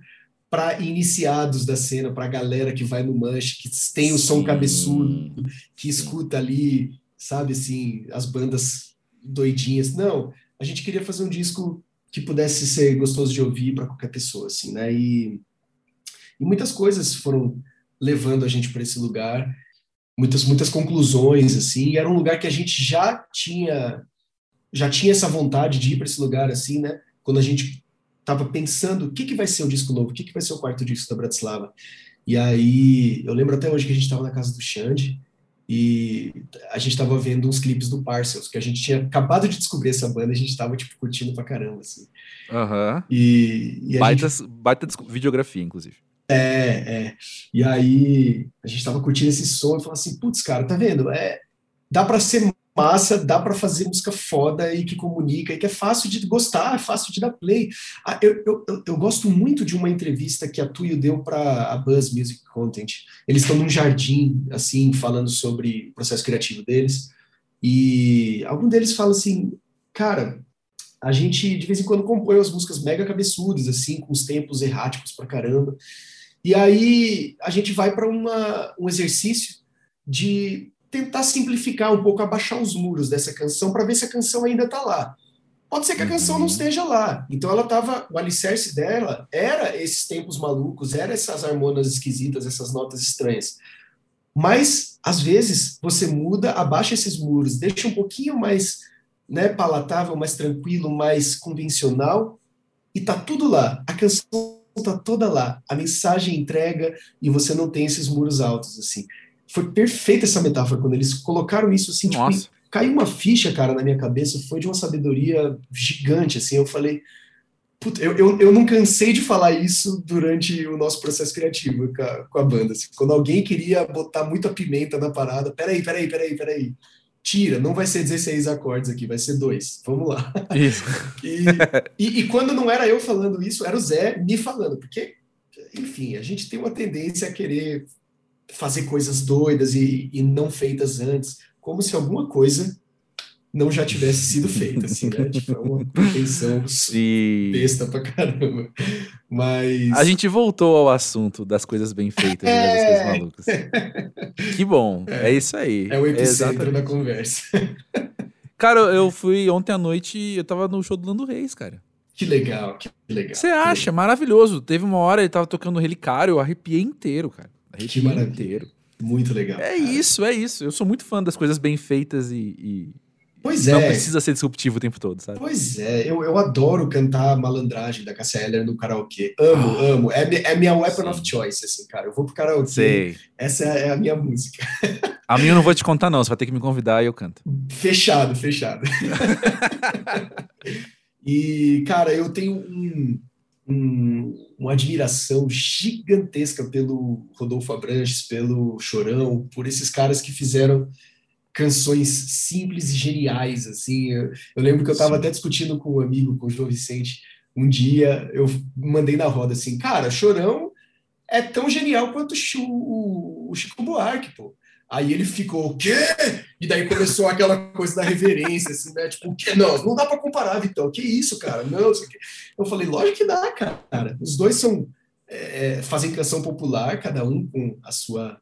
para iniciados da cena, para a galera que vai no manche, que tem o som cabeçudo, que escuta ali, sabe, assim, as bandas doidinhas. Não, a gente queria fazer um disco que pudesse ser gostoso de ouvir para qualquer pessoa, assim, né? E, e muitas coisas foram levando a gente para esse lugar, muitas muitas conclusões, assim. E era um lugar que a gente já tinha já tinha essa vontade de ir para esse lugar, assim, né? Quando a gente estava pensando o que, que vai ser o disco novo, o que, que vai ser o quarto disco da Bratislava. E aí, eu lembro até hoje que a gente estava na casa do Xande, e a gente estava vendo uns clipes do Parcels, que a gente tinha acabado de descobrir essa banda, a gente estava tipo curtindo pra caramba, assim. Aham. Uhum. E, e baita, gente... baita videografia, inclusive. É, é. E aí a gente estava curtindo esse som e falou assim, putz, cara, tá vendo? É, dá para ser massa, dá para fazer música foda e que comunica e que é fácil de gostar, é fácil de dar play. Ah, eu, eu, eu, gosto muito de uma entrevista que a Tuyo deu para a Buzz Music Content. Eles estão num jardim, assim, falando sobre o processo criativo deles. E algum deles fala assim, cara, a gente de vez em quando compõe as músicas mega cabeçudas, assim, com os tempos erráticos pra caramba. E aí a gente vai para um exercício de tentar simplificar um pouco, abaixar os muros dessa canção para ver se a canção ainda está lá. Pode ser que a canção não uhum. esteja lá. Então ela estava, o alicerce dela era esses tempos malucos, era essas harmonias esquisitas, essas notas estranhas. Mas às vezes você muda, abaixa esses muros, deixa um pouquinho mais, né, palatável, mais tranquilo, mais convencional e tá tudo lá. A canção tá toda lá, a mensagem entrega e você não tem esses muros altos assim foi perfeita essa metáfora quando eles colocaram isso assim, tipo, caiu uma ficha, cara, na minha cabeça, foi de uma sabedoria gigante, assim, eu falei, puta, eu, eu, eu não cansei de falar isso durante o nosso processo criativo com a, com a banda, assim, quando alguém queria botar muita pimenta na parada, peraí, peraí, peraí, peraí, tira, não vai ser 16 acordes aqui, vai ser dois, vamos lá. Isso. e, e, e quando não era eu falando isso, era o Zé me falando, porque enfim, a gente tem uma tendência a querer fazer coisas doidas e, e não feitas antes, como se alguma coisa não já tivesse sido feita, assim, né? Tipo, é uma pretensão besta pra caramba. Mas. A gente voltou ao assunto das coisas bem feitas, é... né? Das coisas é. malucas. Que bom, é, é isso aí. É o epicentro é da conversa. Cara, eu fui ontem à noite, eu tava no show do Lando Reis, cara. Que legal, que legal. Você acha? Maravilhoso. Teve uma hora ele tava tocando Relicário, eu arrepiei inteiro, cara. Que inteiro. Muito legal. É cara. isso, é isso. Eu sou muito fã das coisas bem feitas e, e Pois não é. Não precisa ser disruptivo o tempo todo, sabe? Pois é, eu, eu adoro cantar malandragem da Cassia Eller no karaokê. Amo, ah, amo. É, é minha weapon sim. of choice, assim, cara. Eu vou pro karaokê. Sei. Essa é a minha música. A minha eu não vou te contar, não. Você vai ter que me convidar e eu canto. Fechado, fechado. e, cara, eu tenho um, um, uma admiração gigantesca pelo Rodolfo Abranches, pelo Chorão, por esses caras que fizeram canções simples e geniais, assim. Eu, eu lembro que eu estava até discutindo com um amigo, com o João Vicente, um dia eu mandei na roda assim, cara, Chorão é tão genial quanto o, o Chico Buarque, pô. Aí ele ficou, o quê? E daí começou aquela coisa da reverência, assim, né? Tipo, o quê? Não, não dá para comparar, Vitão. Que isso, cara? Não, isso aqui. Eu falei, lógico que dá, cara. Os dois são é, fazem canção popular, cada um com a sua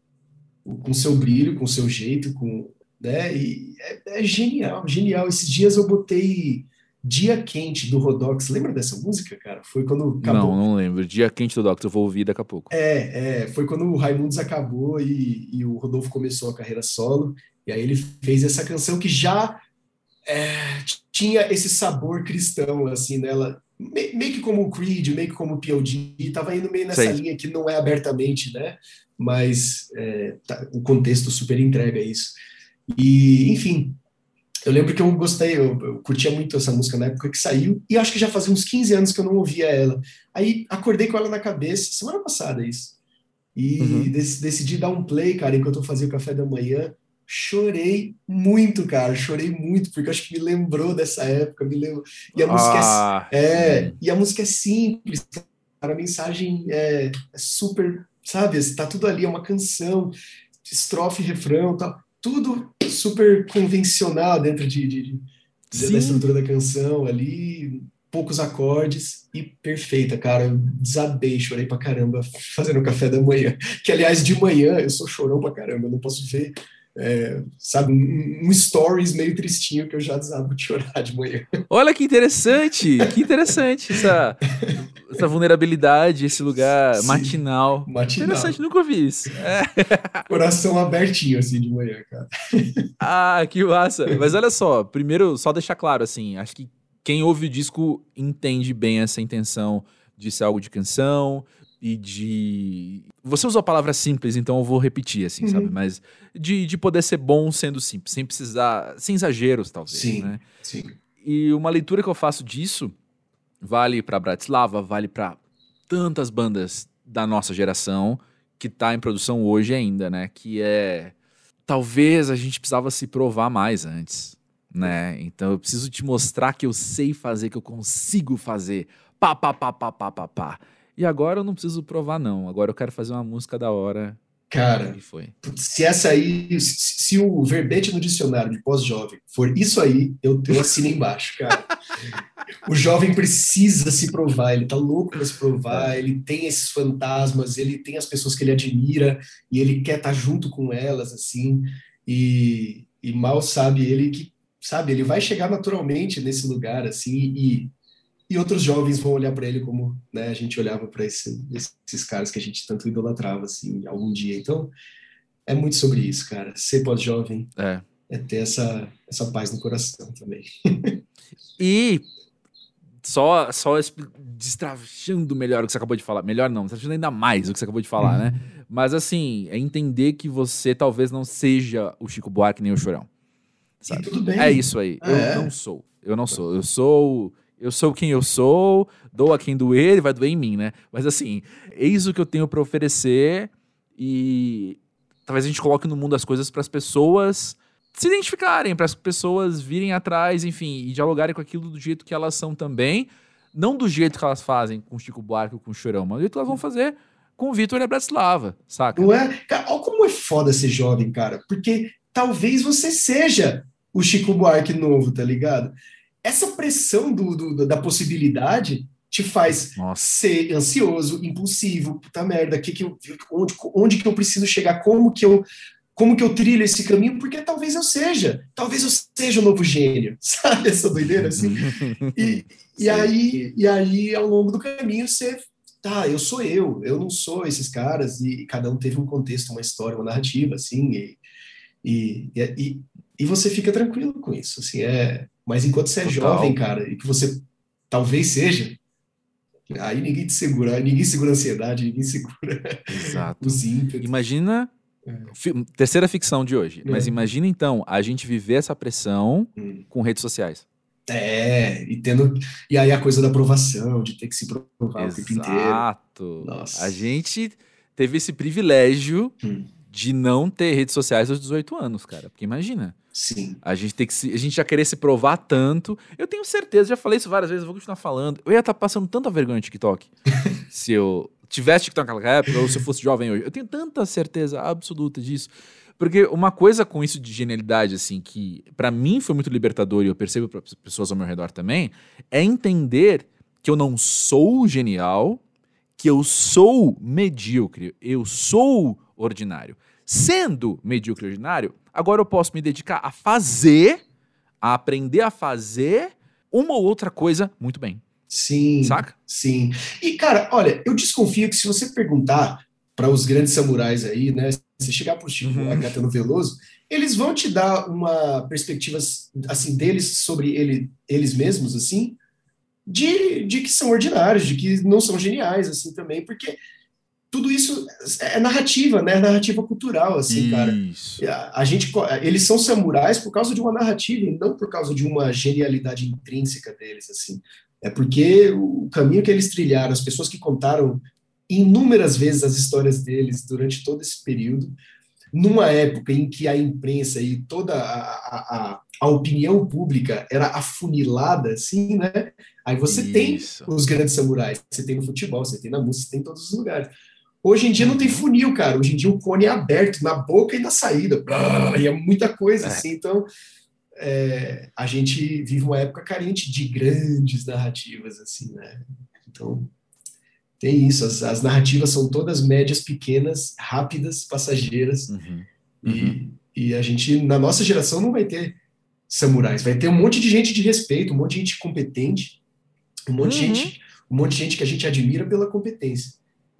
com seu brilho, com seu jeito, com né? E é, é, genial, genial. Esses dias eu botei Dia Quente do Rodox. Lembra dessa música, cara? Foi quando acabou. Não, não lembro. Dia Quente do Rodox, eu vou ouvir daqui a pouco. É, é. Foi quando o Raimundos acabou e, e o Rodolfo começou a carreira solo. E aí ele fez essa canção que já é, tinha esse sabor cristão, assim, nela. Meio que como o Creed, meio que como o POD, tava indo meio nessa Sei. linha que não é abertamente, né? Mas é, tá, o contexto super entrega isso. E, enfim, eu lembro que eu gostei, eu, eu, curtia muito essa música na época que saiu, e acho que já fazia uns 15 anos que eu não ouvia ela. Aí acordei com ela na cabeça, semana passada isso. E uhum. decidi dar um play, cara, enquanto eu fazia o café da manhã. Chorei muito, cara, chorei muito, porque acho que me lembrou dessa época, me lembro. E a ah, música é, é e a música é simples, cara, a mensagem é, é super, sabe, tá tudo ali, é uma canção, estrofe, refrão, tal tudo super convencional dentro de, de, de da estrutura da canção ali, poucos acordes e perfeita, cara. Eu desabei, chorei pra caramba fazendo o café da manhã. Que, aliás, de manhã eu sou chorão pra caramba, eu não posso ver é, sabe, um, um, stories meio tristinho que eu já desabo de chorar de manhã. Olha que interessante, que interessante essa, essa vulnerabilidade, esse lugar Sim, matinal. Matinal. Interessante, nunca ouvi isso. É. Coração abertinho assim de manhã, cara. Ah, que massa. Mas olha só, primeiro, só deixar claro, assim, acho que quem ouve o disco entende bem essa intenção de ser algo de canção, e de. Você usou a palavra simples, então eu vou repetir, assim, uhum. sabe? Mas de, de poder ser bom sendo simples, sem precisar. sem exageros, talvez. Sim. Né? Sim. E uma leitura que eu faço disso vale para Bratislava, vale para tantas bandas da nossa geração que tá em produção hoje ainda, né? Que é. Talvez a gente precisava se provar mais antes, né? Então eu preciso te mostrar que eu sei fazer, que eu consigo fazer. Pá, pá, pá, pá, pá, pá, pá. E agora eu não preciso provar, não. Agora eu quero fazer uma música da hora. Cara, foi. se essa aí, se, se o verbete no dicionário de pós-jovem for isso aí, eu, eu assino embaixo, cara. o jovem precisa se provar, ele tá louco para se provar, é. ele tem esses fantasmas, ele tem as pessoas que ele admira e ele quer estar tá junto com elas, assim, e, e mal sabe ele que, sabe, ele vai chegar naturalmente nesse lugar, assim, e e outros jovens vão olhar para ele como né, a gente olhava para esse, esses caras que a gente tanto idolatrava assim algum dia. Então é muito sobre isso, cara. Ser pós-jovem é. é ter essa, essa paz no coração também. e só só destravando melhor o que você acabou de falar. Melhor não, destravando ainda mais o que você acabou de falar, né? Uhum. Mas assim, é entender que você talvez não seja o Chico Buarque nem o Chorão. Sabe? tudo bem. É isso aí. eu é. não sou. Eu não sou. Eu sou eu sou quem eu sou, dou a quem doer, ele vai doer em mim, né? Mas assim, eis o que eu tenho para oferecer e talvez a gente coloque no mundo as coisas para as pessoas se identificarem, para as pessoas virem atrás, enfim, e dialogarem com aquilo do jeito que elas são também, não do jeito que elas fazem com o Chico Buarque ou com o Chorão, mas do jeito que elas vão fazer com o Vitor e a Bratislava, saca? Não é? Cara, olha como é foda ser jovem, cara, porque talvez você seja o Chico Buarque novo, tá ligado? Essa pressão do, do, da possibilidade te faz Nossa. ser ansioso, impulsivo, puta merda, que que eu, onde, onde que eu preciso chegar, como que eu como que eu trilho esse caminho, porque talvez eu seja, talvez eu seja o novo gênio, sabe essa doideira assim? E, e aí, e aí ao longo do caminho você tá, eu sou eu, eu não sou esses caras, e, cada um teve um contexto, uma história, uma narrativa, assim, e, e, e, e você fica tranquilo com isso, assim, é... Mas enquanto você é Total. jovem, cara, e que você talvez seja, aí ninguém te segura, ninguém segura a ansiedade, ninguém segura Exato. os ímpetos. Imagina é. Terceira ficção de hoje. É. Mas imagina então a gente viver essa pressão hum. com redes sociais. É, e tendo. E aí a coisa da aprovação, de ter que se provar Exato. o tempo inteiro. Exato. A gente teve esse privilégio hum. De não ter redes sociais aos 18 anos, cara. Porque imagina. Sim. A gente tem que se, a gente já querer se provar tanto. Eu tenho certeza, já falei isso várias vezes, vou continuar falando. Eu ia estar tá passando tanta vergonha no TikTok se eu tivesse TikTok naquela época ou se eu fosse jovem hoje. Eu tenho tanta certeza absoluta disso. Porque uma coisa com isso de genialidade, assim, que para mim foi muito libertador e eu percebo para pessoas ao meu redor também, é entender que eu não sou genial, que eu sou medíocre, eu sou ordinário. Sendo medíocre e ordinário, agora eu posso me dedicar a fazer, a aprender a fazer uma ou outra coisa muito bem. Sim. Saca? Sim. E, cara, olha, eu desconfio que se você perguntar para os grandes samurais aí, né? Se chegar para o Chico uhum. Caetano Veloso, eles vão te dar uma perspectiva assim deles sobre ele, eles mesmos, assim, de, de que são ordinários, de que não são geniais, assim, também, porque tudo isso é narrativa, né? Narrativa cultural, assim, isso. cara. A, a gente, eles são samurais por causa de uma narrativa e não por causa de uma genialidade intrínseca deles, assim. É porque o caminho que eles trilharam, as pessoas que contaram inúmeras vezes as histórias deles durante todo esse período, numa época em que a imprensa e toda a, a, a opinião pública era afunilada, assim, né? Aí você Isso. tem os grandes samurais, você tem no futebol, você tem na música, você tem em todos os lugares. Hoje em dia não tem uhum. funil, cara. Hoje em dia o cone é aberto na boca e na saída. E é muita coisa, é. assim. Então, é, a gente vive uma época carente de grandes narrativas, assim, né? Então, tem isso, as, as, narrativas são todas médias, pequenas, rápidas, passageiras. Uhum. Uhum. E, e, a gente, na nossa geração, não vai ter samurais, vai ter um monte de gente de respeito, um monte de gente competente, um monte uhum. de gente, um monte de gente que a gente admira pela competência.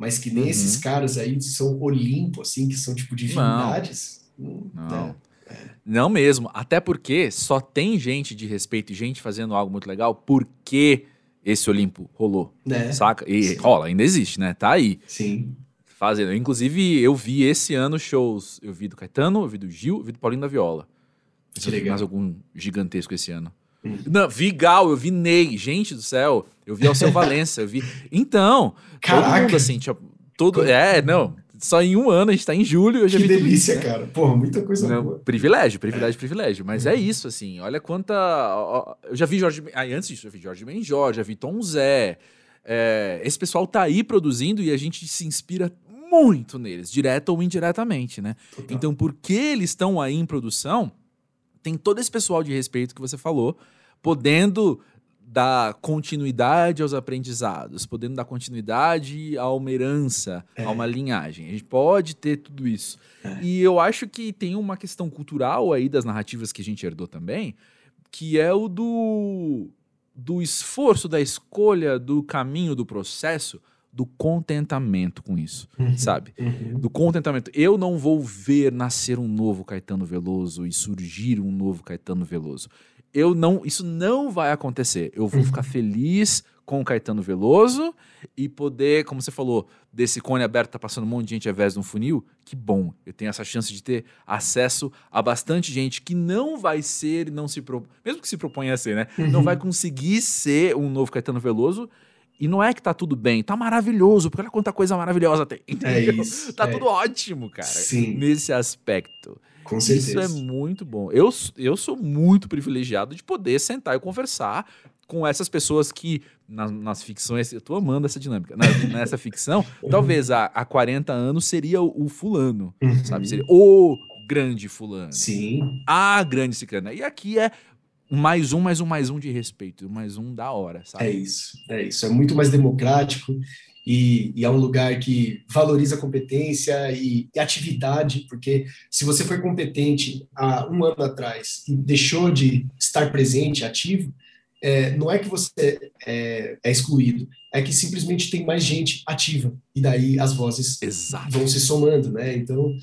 Mas que nem esses uhum. caras aí são Olimpo, assim, que são tipo divindades. Não. não. Né? É. Não mesmo. Até porque só tem gente de respeito e gente fazendo algo muito legal porque esse Olimpo rolou. Né? Saca? E Sim. rola, ainda existe, né? Tá aí. Sim. Fazendo. Inclusive, eu vi esse ano shows. Eu vi do Caetano, eu vi do Gil, eu vi do Paulinho da Viola. Que vi mais algum gigantesco esse ano. Hum. Não, vi Gal, eu vi Ney, gente do céu. Eu vi Alceu Valença, eu vi. Então, Caraca. todo mundo assim, tinha. Todo, é, não, só em um ano, a gente tá em julho. Eu já que vi delícia, isso, né? cara. Porra, muita coisa Não, boa. Privilégio, privilégio, é. privilégio. Mas é. é. isso, assim. Olha quanta. Eu já vi Jorge. Aí, antes disso, eu vi Jorge Benjor, já vi Tom Zé. É, esse pessoal tá aí produzindo e a gente se inspira muito neles, direto ou indiretamente, né? Total. Então, porque eles estão aí em produção, tem todo esse pessoal de respeito que você falou, podendo dar continuidade aos aprendizados, podendo dar continuidade a uma herança, é. a uma linhagem. A gente pode ter tudo isso. É. E eu acho que tem uma questão cultural aí das narrativas que a gente herdou também, que é o do, do esforço, da escolha, do caminho, do processo, do contentamento com isso, uhum. sabe? Uhum. Do contentamento. Eu não vou ver nascer um novo Caetano Veloso e surgir um novo Caetano Veloso eu não, isso não vai acontecer. Eu vou ficar uhum. feliz com o Caetano Veloso e poder, como você falou, desse cone aberto tá passando um monte de gente ao invés de um funil. Que bom, eu tenho essa chance de ter acesso a bastante gente que não vai ser, não se mesmo que se proponha a ser, né? Uhum. Não vai conseguir ser um novo Caetano Veloso. E não é que tá tudo bem, tá maravilhoso, porque olha quanta coisa maravilhosa tem. É entendeu? É isso. Tá é. tudo ótimo, cara. Sim. Nesse aspecto. Com certeza. Isso é muito bom. Eu, eu sou muito privilegiado de poder sentar e conversar com essas pessoas que, na, nas ficções, eu tô amando essa dinâmica, na, nessa ficção, talvez há, há 40 anos seria o, o fulano, uhum. sabe? Seria o grande fulano. Sim. A grande ciclana. E aqui é mais um, mais um, mais um de respeito, mais um da hora, sabe? É isso, é isso. É muito mais democrático e, e, é um lugar que valoriza competência e, e, atividade, porque se você foi competente há um ano atrás e deixou de estar presente, ativo, é, não é que você é, é, excluído, é que simplesmente tem mais gente ativa, e daí as vozes Exato. vão se somando, né? Então,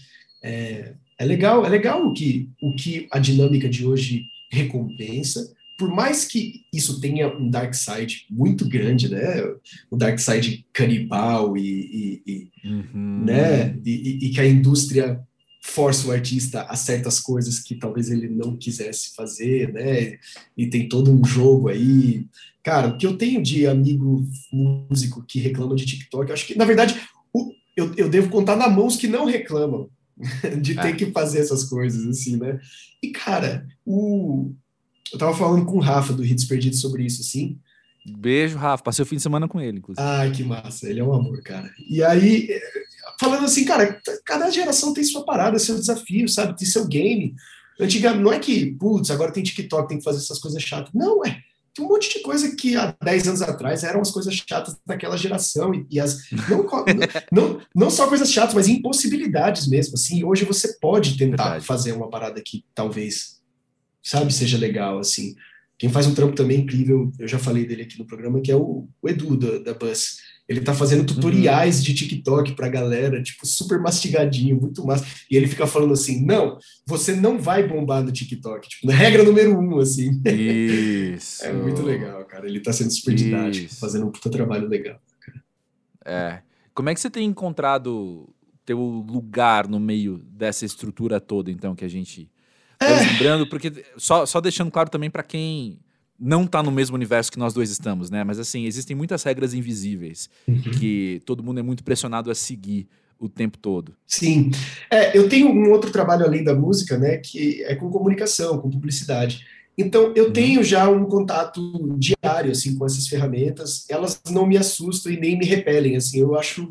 é, é legal, é legal o que, o que a dinâmica de hoje recompensa, por mais que isso tenha um dark side muito grande, né? O dark side canibal e, e, e uhum. né? E, e, que a indústria força o artista a certas coisas que talvez ele não quisesse fazer, né? E tem todo um jogo aí. Cara, o que eu tenho de amigo músico que reclama de TikTok, acho que, na verdade, o, eu, eu devo contar na mão os que não reclamam de ter é. que fazer essas coisas, assim, né? E, cara, o... eu tava falando com o Rafa do Hits Perdidos sobre isso, assim. Beijo, Rafa. Passei o fim de semana com ele, inclusive. Ai, que massa. Ele é um amor, cara. E aí, falando assim, cara, cada geração tem sua parada, seu desafio, sabe? Tem seu game. Antiga, não é que, putz, agora tem TikTok, tem que fazer essas coisas chatas. Não, é. Um monte de coisa que há 10 anos atrás eram as coisas chatas daquela geração. E, e as. Não, não, não só coisas chatas, mas impossibilidades mesmo. Assim, hoje você pode tentar Verdade. fazer uma parada que talvez, sabe, seja legal, assim. Quem faz um trampo também incrível, eu já falei dele aqui no programa, que é o, o Edu da, da Buzz. Ele tá fazendo tutoriais uhum. de TikTok pra galera, tipo, super mastigadinho, muito massa. E ele fica falando assim: não, você não vai bombar no TikTok. Tipo, na regra número um, assim. Isso. é muito legal, cara. Ele tá sendo super didático, Isso. fazendo um puta trabalho legal. Cara. É. Como é que você tem encontrado teu lugar no meio dessa estrutura toda, então, que a gente é. Lembrando, porque só, só deixando claro também para quem não tá no mesmo universo que nós dois estamos, né? Mas assim, existem muitas regras invisíveis uhum. que todo mundo é muito pressionado a seguir o tempo todo. Sim. É, eu tenho um outro trabalho além da música, né, que é com comunicação, com publicidade. Então, eu uhum. tenho já um contato diário, assim, com essas ferramentas. Elas não me assustam e nem me repelem, assim. Eu acho,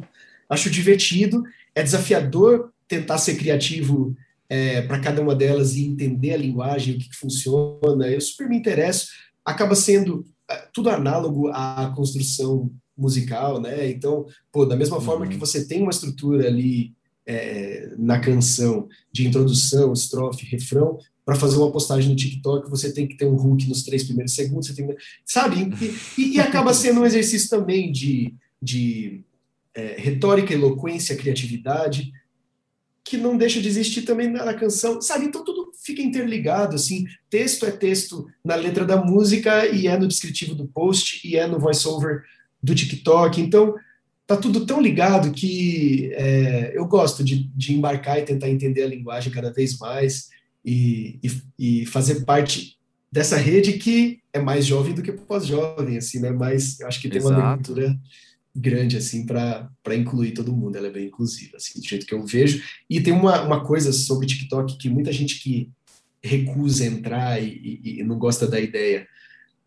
acho divertido, é desafiador tentar ser criativo é, para cada uma delas e entender a linguagem, o que, que, funciona. Eu super me interesso. Acaba sendo é, tudo análogo à construção musical, né? Então, pô, da mesma uhum. forma que você tem uma estrutura ali é, na canção de introdução, estrofe, refrão, para fazer uma postagem no TikTok, você tem que ter um hook nos três primeiros segundos, você tem sabe? E, e acaba sendo um exercício também de, de é, retórica, eloquência, criatividade, que não deixa de existir também na canção, sabe? Então tudo fica interligado, assim. Texto é texto na letra da música e é no descritivo do post e é no voiceover do TikTok. Então tá tudo tão ligado que é, eu gosto de, de, embarcar e tentar entender a linguagem cada vez mais e, e, e fazer parte dessa rede que é mais jovem do que pós-jovem, assim, né? Mas eu acho que tem Exato. uma leitura grande assim para incluir todo mundo. Ela é bem inclusiva, assim, do jeito que eu vejo. E tem uma, uma coisa sobre TikTok que muita gente que recusa entrar e, e, e não gosta da ideia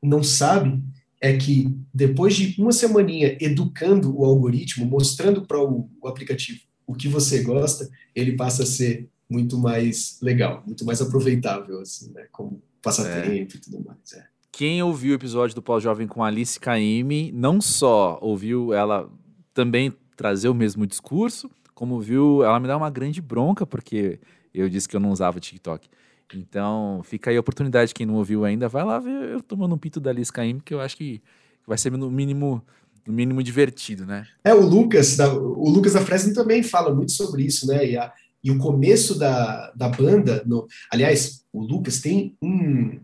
não sabe é que depois de uma semaninha educando o algoritmo, mostrando para o, o, aplicativo o que você gosta, ele passa a ser muito mais legal, muito mais aproveitável, assim, né? Como passatempo é. e tudo mais. É quem ouviu o episódio do Pós-Jovem com Alice Caime, não só ouviu ela também trazer o mesmo discurso, como viu ela me dar uma grande bronca, porque eu disse que eu não usava TikTok. Então, fica aí a oportunidade, quem não ouviu ainda, vai lá ver eu tomando um pito da Alice Caime, que eu acho que vai ser no mínimo no mínimo divertido, né? É, o Lucas, da, o Lucas da Fresno também fala muito sobre isso, né? E, a, e o começo da, da banda, no, aliás, o Lucas tem um,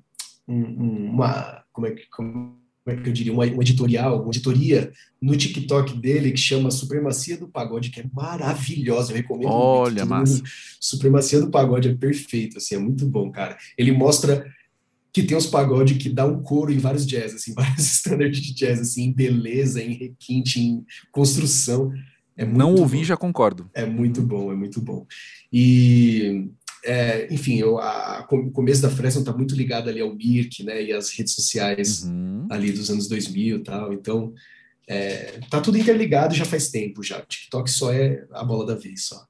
um, uma, como é, que, como é que eu diria, uma, uma editorial, uma editoria no TikTok dele que chama Supremacia do Pagode, que é maravilhosa, eu recomendo Olha, muito. Massa. Supremacia do Pagode é perfeito, assim, é muito bom, cara. Ele mostra que tem uns pagode que dá um coro em vários jazz, assim, vários standards de jazz, assim, em beleza, em requinte, em construção. É Não ouvi, já concordo. É muito bom, é muito bom. E é, enfim, eu, a, o começo da Fresno está muito ligado ali ao Mirk, né, e as redes sociais uhum. ali dos anos 2000 e tal, então é, tá tudo interligado já faz tempo já, o TikTok só é a bola da vez só.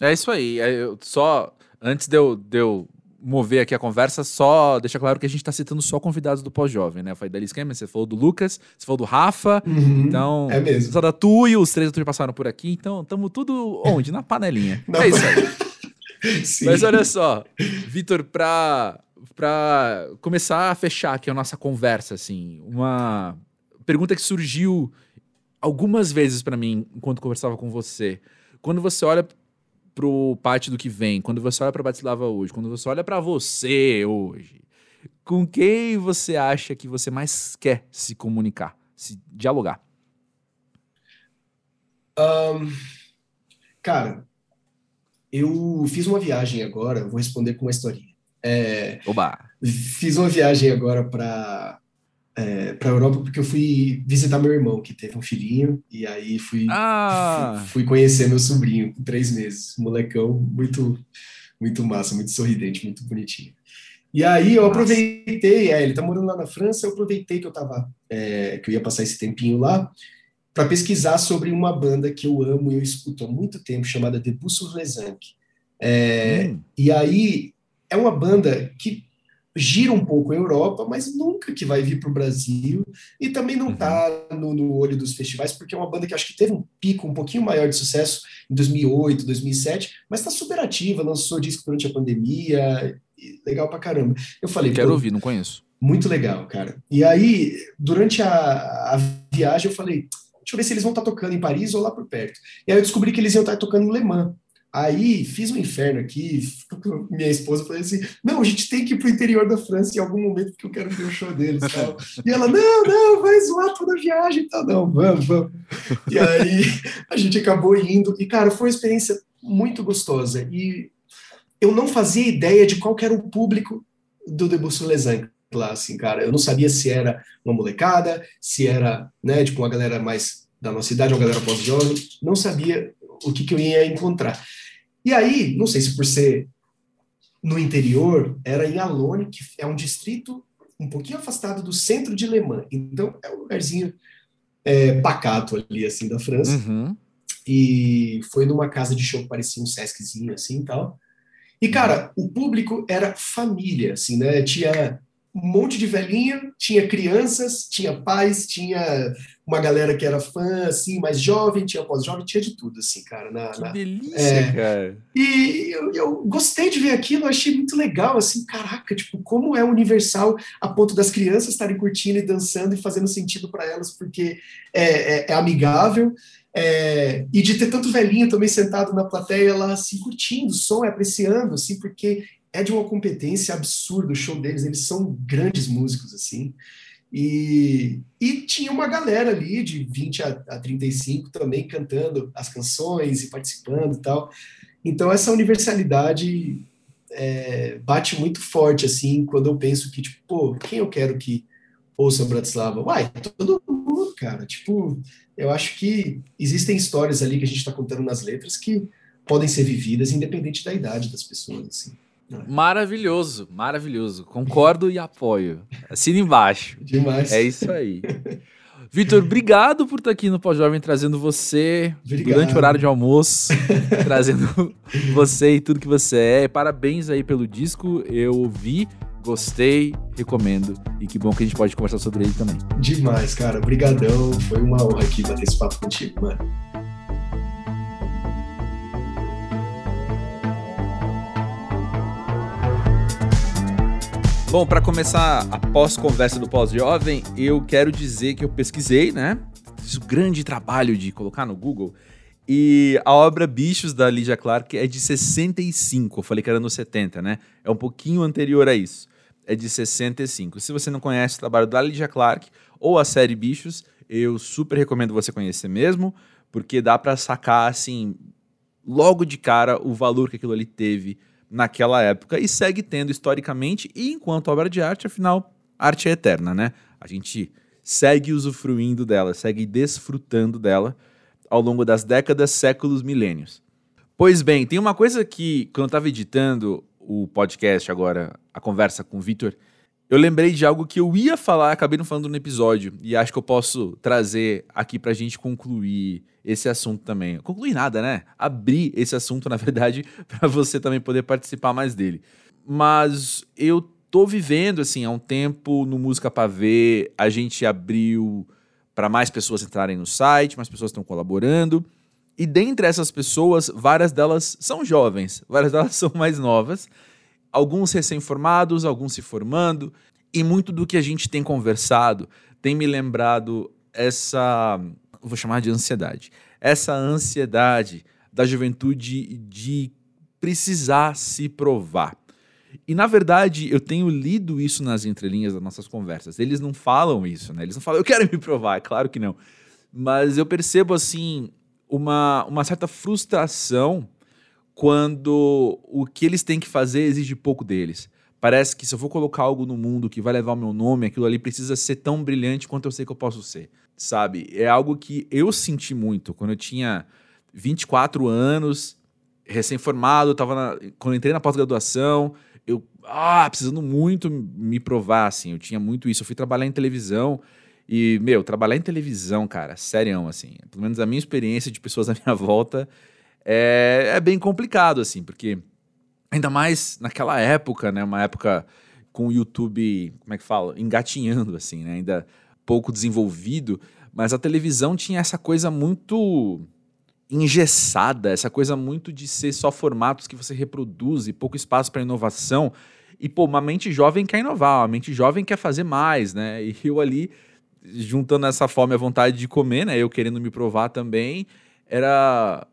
É isso aí, é, eu, só, antes de eu, de eu mover aqui a conversa, só deixa claro que a gente está citando só convidados do pós-jovem, né? Foi da Liz Cameron, você falou do Lucas, você falou do Rafa, uhum, então... É mesmo. Só da Tu e os três outros passaram por aqui, então estamos tudo onde? Na panelinha. é isso aí. Sim. Mas olha só, Vitor, para para começar a fechar aqui a nossa conversa, assim, uma pergunta que surgiu algumas vezes para mim enquanto conversava com você. Quando você olha pro parte do que vem, quando você olha para Bratislava hoje, quando você olha para você hoje, com quem você acha que você mais quer se comunicar, se dialogar? Um, cara, eu fiz uma viagem agora, vou responder com uma historinha. É, Oba! Fiz uma viagem agora para é, para Europa porque eu fui visitar meu irmão que teve um filhinho e aí fui ah. fui, fui conhecer meu sobrinho com três meses, molecão muito muito massa, muito sorridente, muito bonitinho. E aí eu aproveitei, é, ele tá morando lá na França, eu aproveitei que eu tava é, que eu ia passar esse tempinho lá para pesquisar sobre uma banda que eu amo e eu escuto há muito tempo chamada The Bussos. É, hum. E aí é uma banda que gira um pouco a Europa, mas nunca que vai vir para o Brasil e também não está uhum. no, no, olho dos festivais, porque é uma banda que acho que teve um pico um pouquinho maior de sucesso em 2008, 2007, mas está super ativa, lançou disco durante a pandemia, legal pra caramba. Eu falei, quero ouvir, não conheço. Muito legal, cara. E aí, durante a, a viagem, eu falei, deixa eu ver se eles vão estar tá tocando em Paris ou lá por perto. E aí eu descobri que eles iam estar tá tocando em Le Mans. Aí fiz um inferno aqui, minha esposa falou assim: não, a gente tem que ir pro interior da França em algum momento porque eu quero ver o show deles. Tal. E ela, não, não, vai zoar toda a viagem e tal. Não, vamos, vamos. E aí a gente acabou indo, e cara, foi uma experiência muito gostosa. E eu não fazia ideia de qual era o público do Debussy Lesangue lá, assim, cara. Eu não sabia se era uma molecada, se era, né, tipo, uma galera mais da nossa idade, uma galera pós-jovem. Não sabia o que, que eu ia encontrar. E aí, não sei se por ser no interior, era em Alone, que é um distrito um pouquinho afastado do centro de Le Mans. Então, é um lugarzinho é, pacato ali, assim, da França. Uhum. E foi numa casa de show que parecia um Sesczinho, assim, e tal. E, cara, o público era família, assim, né? Tinha um monte de velhinha, tinha crianças, tinha pais, tinha uma galera que era fã, assim, mais jovem, tinha pós-jovem, tinha de tudo, assim, cara. Na, que na, delícia, é, cara. E eu, eu, gostei de ver aquilo, achei muito legal, assim, caraca, tipo, como é universal a ponto das crianças estarem curtindo e dançando e fazendo sentido para elas, porque é, é, é amigável, é, e de ter tanto velhinho também sentado na plateia lá, assim, curtindo o som, apreciando, assim, porque é de uma competência absurda o show deles, eles são grandes músicos, assim. E, e tinha uma galera ali de 20 a, a 35 também cantando as canções e participando e tal. Então, essa universalidade é, bate muito forte, assim, quando eu penso que, tipo, pô, quem eu quero que ouça Bratislava? Uai, todo mundo, cara. Tipo, eu acho que existem histórias ali que a gente está contando nas letras que podem ser vividas independente da idade das pessoas, assim. Maravilhoso, maravilhoso. Concordo e apoio. Assina embaixo. Demais. É isso aí. Vitor, obrigado por estar aqui no Pós-Jovem trazendo você obrigado. durante o horário de almoço, trazendo você e tudo que você é. Parabéns aí pelo disco. Eu ouvi, gostei, recomendo. E que bom que a gente pode conversar sobre ele também. Demais, cara. Obrigadão. Foi uma honra aqui bater esse papo contigo, mano. Bom, para começar a pós-conversa do pós-jovem, eu quero dizer que eu pesquisei, né? Fiz o grande trabalho de colocar no Google. E a obra Bichos da Lydia Clark é de 65. Eu falei que era no 70, né? É um pouquinho anterior a isso. É de 65. Se você não conhece o trabalho da Lydia Clark ou a série Bichos, eu super recomendo você conhecer mesmo, porque dá para sacar assim logo de cara o valor que aquilo ali teve naquela época e segue tendo historicamente e enquanto obra de arte, afinal, arte é eterna, né? A gente segue usufruindo dela, segue desfrutando dela ao longo das décadas, séculos, milênios. Pois bem, tem uma coisa que, quando eu estava editando o podcast agora, a conversa com o Vitor, eu lembrei de algo que eu ia falar, acabei não falando no episódio, e acho que eu posso trazer aqui pra gente concluir esse assunto também. Concluir nada, né? Abrir esse assunto, na verdade, para você também poder participar mais dele. Mas eu tô vivendo, assim, há um tempo no Música Pavê, a gente abriu para mais pessoas entrarem no site, mais pessoas estão colaborando. E dentre essas pessoas, várias delas são jovens, várias delas são mais novas. Alguns recém-formados, alguns se formando, e muito do que a gente tem conversado tem me lembrado essa, vou chamar de ansiedade, essa ansiedade da juventude de precisar se provar. E na verdade, eu tenho lido isso nas entrelinhas das nossas conversas. Eles não falam isso, né? Eles não falam, eu quero me provar, é claro que não. Mas eu percebo assim uma, uma certa frustração quando o que eles têm que fazer exige pouco deles. Parece que se eu vou colocar algo no mundo que vai levar o meu nome, aquilo ali precisa ser tão brilhante quanto eu sei que eu posso ser, sabe? É algo que eu senti muito quando eu tinha 24 anos, recém-formado, tava na, quando eu entrei na pós-graduação, eu ah, precisando muito me provar assim. Eu tinha muito isso. Eu fui trabalhar em televisão e, meu, trabalhar em televisão, cara, sério, assim, pelo menos a minha experiência de pessoas à minha volta é, é bem complicado, assim, porque ainda mais naquela época, né, uma época com o YouTube, como é que fala, engatinhando, assim, né, ainda pouco desenvolvido, mas a televisão tinha essa coisa muito engessada, essa coisa muito de ser só formatos que você reproduz e pouco espaço para inovação. E, pô, uma mente jovem quer inovar, uma mente jovem quer fazer mais, né? E eu ali juntando essa fome à vontade de comer, né? Eu querendo me provar também, era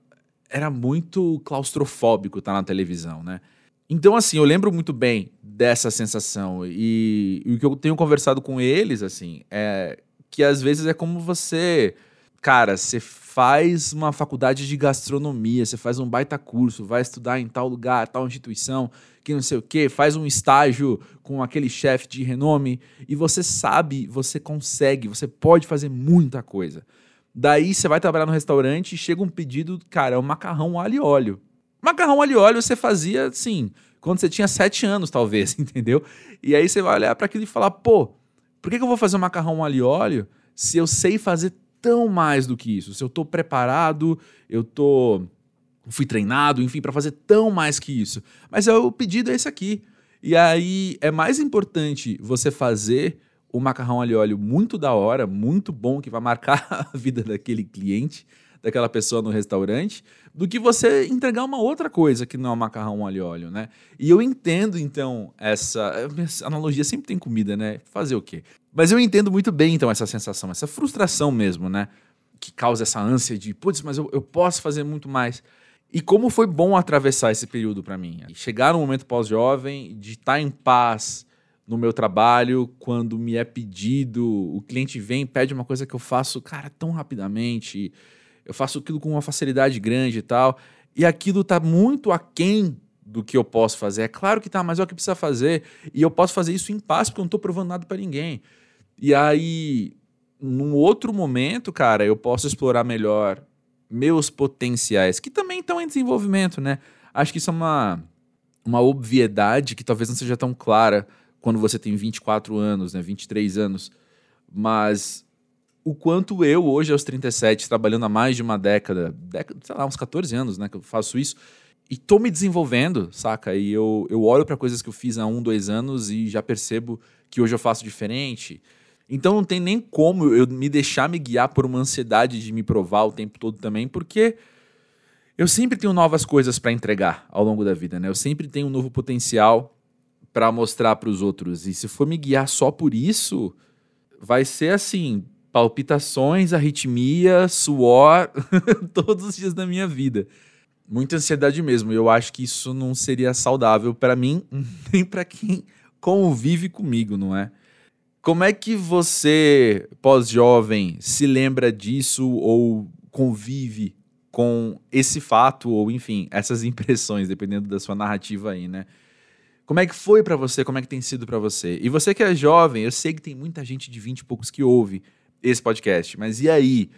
era muito claustrofóbico estar na televisão, né? Então, assim, eu lembro muito bem dessa sensação. E, e o que eu tenho conversado com eles, assim, é que às vezes é como você. Cara, você faz uma faculdade de gastronomia, você faz um baita curso, vai estudar em tal lugar, tal instituição, que não sei o quê, faz um estágio com aquele chefe de renome e você sabe, você consegue, você pode fazer muita coisa. Daí você vai trabalhar no restaurante e chega um pedido, cara, é um macarrão alho e óleo. Macarrão alho e óleo você fazia, assim, quando você tinha sete anos, talvez, entendeu? E aí você vai olhar para aquilo e falar, pô, por que, que eu vou fazer um macarrão alho e óleo se eu sei fazer tão mais do que isso? Se eu tô preparado, eu tô fui treinado, enfim, para fazer tão mais que isso. Mas é, o pedido é esse aqui. E aí é mais importante você fazer o macarrão alho óleo muito da hora, muito bom, que vai marcar a vida daquele cliente, daquela pessoa no restaurante, do que você entregar uma outra coisa que não é o macarrão alho óleo, né? E eu entendo, então, essa... Essa analogia sempre tem comida, né? Fazer o quê? Mas eu entendo muito bem, então, essa sensação, essa frustração mesmo, né? Que causa essa ânsia de, putz, mas eu, eu posso fazer muito mais. E como foi bom atravessar esse período para mim. Chegar no momento pós-jovem, de estar tá em paz no meu trabalho, quando me é pedido, o cliente vem, pede uma coisa que eu faço, cara, tão rapidamente, eu faço aquilo com uma facilidade grande e tal, e aquilo tá muito aquém do que eu posso fazer. É claro que tá, mas é o que precisa fazer, e eu posso fazer isso em paz, porque eu não tô provando nada para ninguém. E aí, num outro momento, cara, eu posso explorar melhor meus potenciais, que também estão em desenvolvimento, né? Acho que isso é uma, uma obviedade que talvez não seja tão clara quando você tem 24 anos, né? 23 anos. Mas o quanto eu, hoje, aos 37, trabalhando há mais de uma década, década sei lá, uns 14 anos, né? Que eu faço isso. E tô me desenvolvendo, saca? E eu, eu olho para coisas que eu fiz há um, dois anos e já percebo que hoje eu faço diferente. Então não tem nem como eu me deixar me guiar por uma ansiedade de me provar o tempo todo também, porque eu sempre tenho novas coisas para entregar ao longo da vida, né? Eu sempre tenho um novo potencial para mostrar para os outros. E se for me guiar só por isso, vai ser assim, palpitações, arritmia, suor todos os dias da minha vida. Muita ansiedade mesmo. Eu acho que isso não seria saudável para mim nem para quem convive comigo, não é? Como é que você, pós-jovem, se lembra disso ou convive com esse fato ou, enfim, essas impressões, dependendo da sua narrativa aí, né? Como é que foi para você? Como é que tem sido para você? E você que é jovem, eu sei que tem muita gente de 20 e poucos que ouve esse podcast, mas e aí?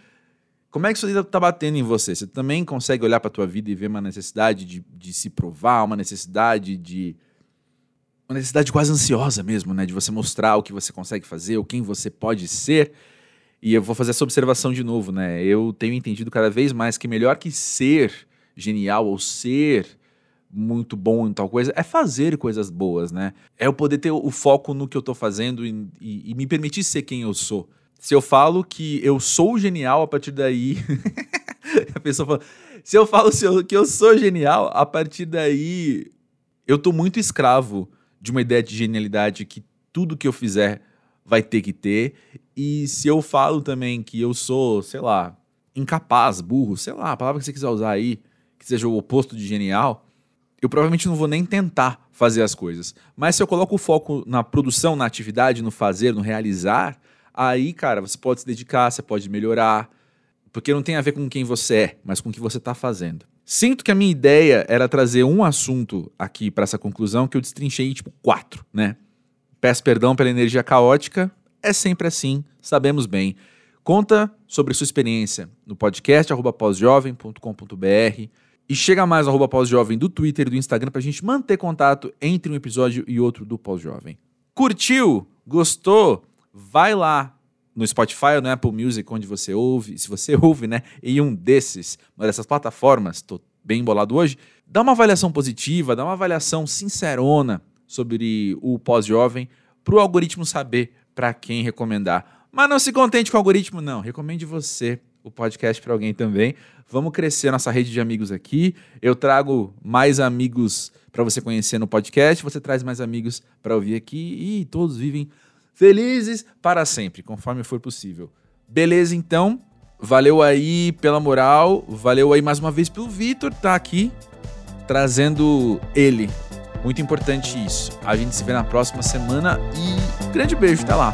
Como é que isso aí tá batendo em você? Você também consegue olhar para tua vida e ver uma necessidade de, de se provar, uma necessidade de uma necessidade quase ansiosa mesmo, né? De você mostrar o que você consegue fazer, ou quem você pode ser. E eu vou fazer essa observação de novo, né? Eu tenho entendido cada vez mais que melhor que ser genial ou ser muito bom em tal coisa é fazer coisas boas, né? É eu poder ter o foco no que eu tô fazendo e, e, e me permitir ser quem eu sou. Se eu falo que eu sou genial, a partir daí. a pessoa fala. Se eu falo que eu sou genial, a partir daí Eu tô muito escravo de uma ideia de genialidade que tudo que eu fizer vai ter que ter. E se eu falo também que eu sou, sei lá, incapaz, burro, sei lá, a palavra que você quiser usar aí, que seja o oposto de genial, eu provavelmente não vou nem tentar fazer as coisas. Mas se eu coloco o foco na produção, na atividade, no fazer, no realizar, aí, cara, você pode se dedicar, você pode melhorar, porque não tem a ver com quem você é, mas com o que você está fazendo. Sinto que a minha ideia era trazer um assunto aqui para essa conclusão que eu destrinchei tipo quatro, né? Peço perdão pela energia caótica, é sempre assim, sabemos bem. Conta sobre sua experiência no podcast pós-jovem.com.br e chega mais no pós-jovem do Twitter e do Instagram para a gente manter contato entre um episódio e outro do Pós-Jovem. Curtiu? Gostou? Vai lá no Spotify ou no Apple Music, onde você ouve, se você ouve, né, em um desses, uma dessas plataformas, tô bem embolado hoje, dá uma avaliação positiva, dá uma avaliação sincerona sobre o pós-jovem, para o algoritmo saber para quem recomendar. Mas não se contente com o algoritmo, não. Recomende você o podcast para alguém também. Vamos crescer nossa rede de amigos aqui. Eu trago mais amigos para você conhecer no podcast, você traz mais amigos para ouvir aqui e todos vivem felizes para sempre, conforme for possível. Beleza, então? Valeu aí pela moral, valeu aí mais uma vez pelo Vitor tá aqui trazendo ele. Muito importante isso. A gente se vê na próxima semana e grande beijo, até lá.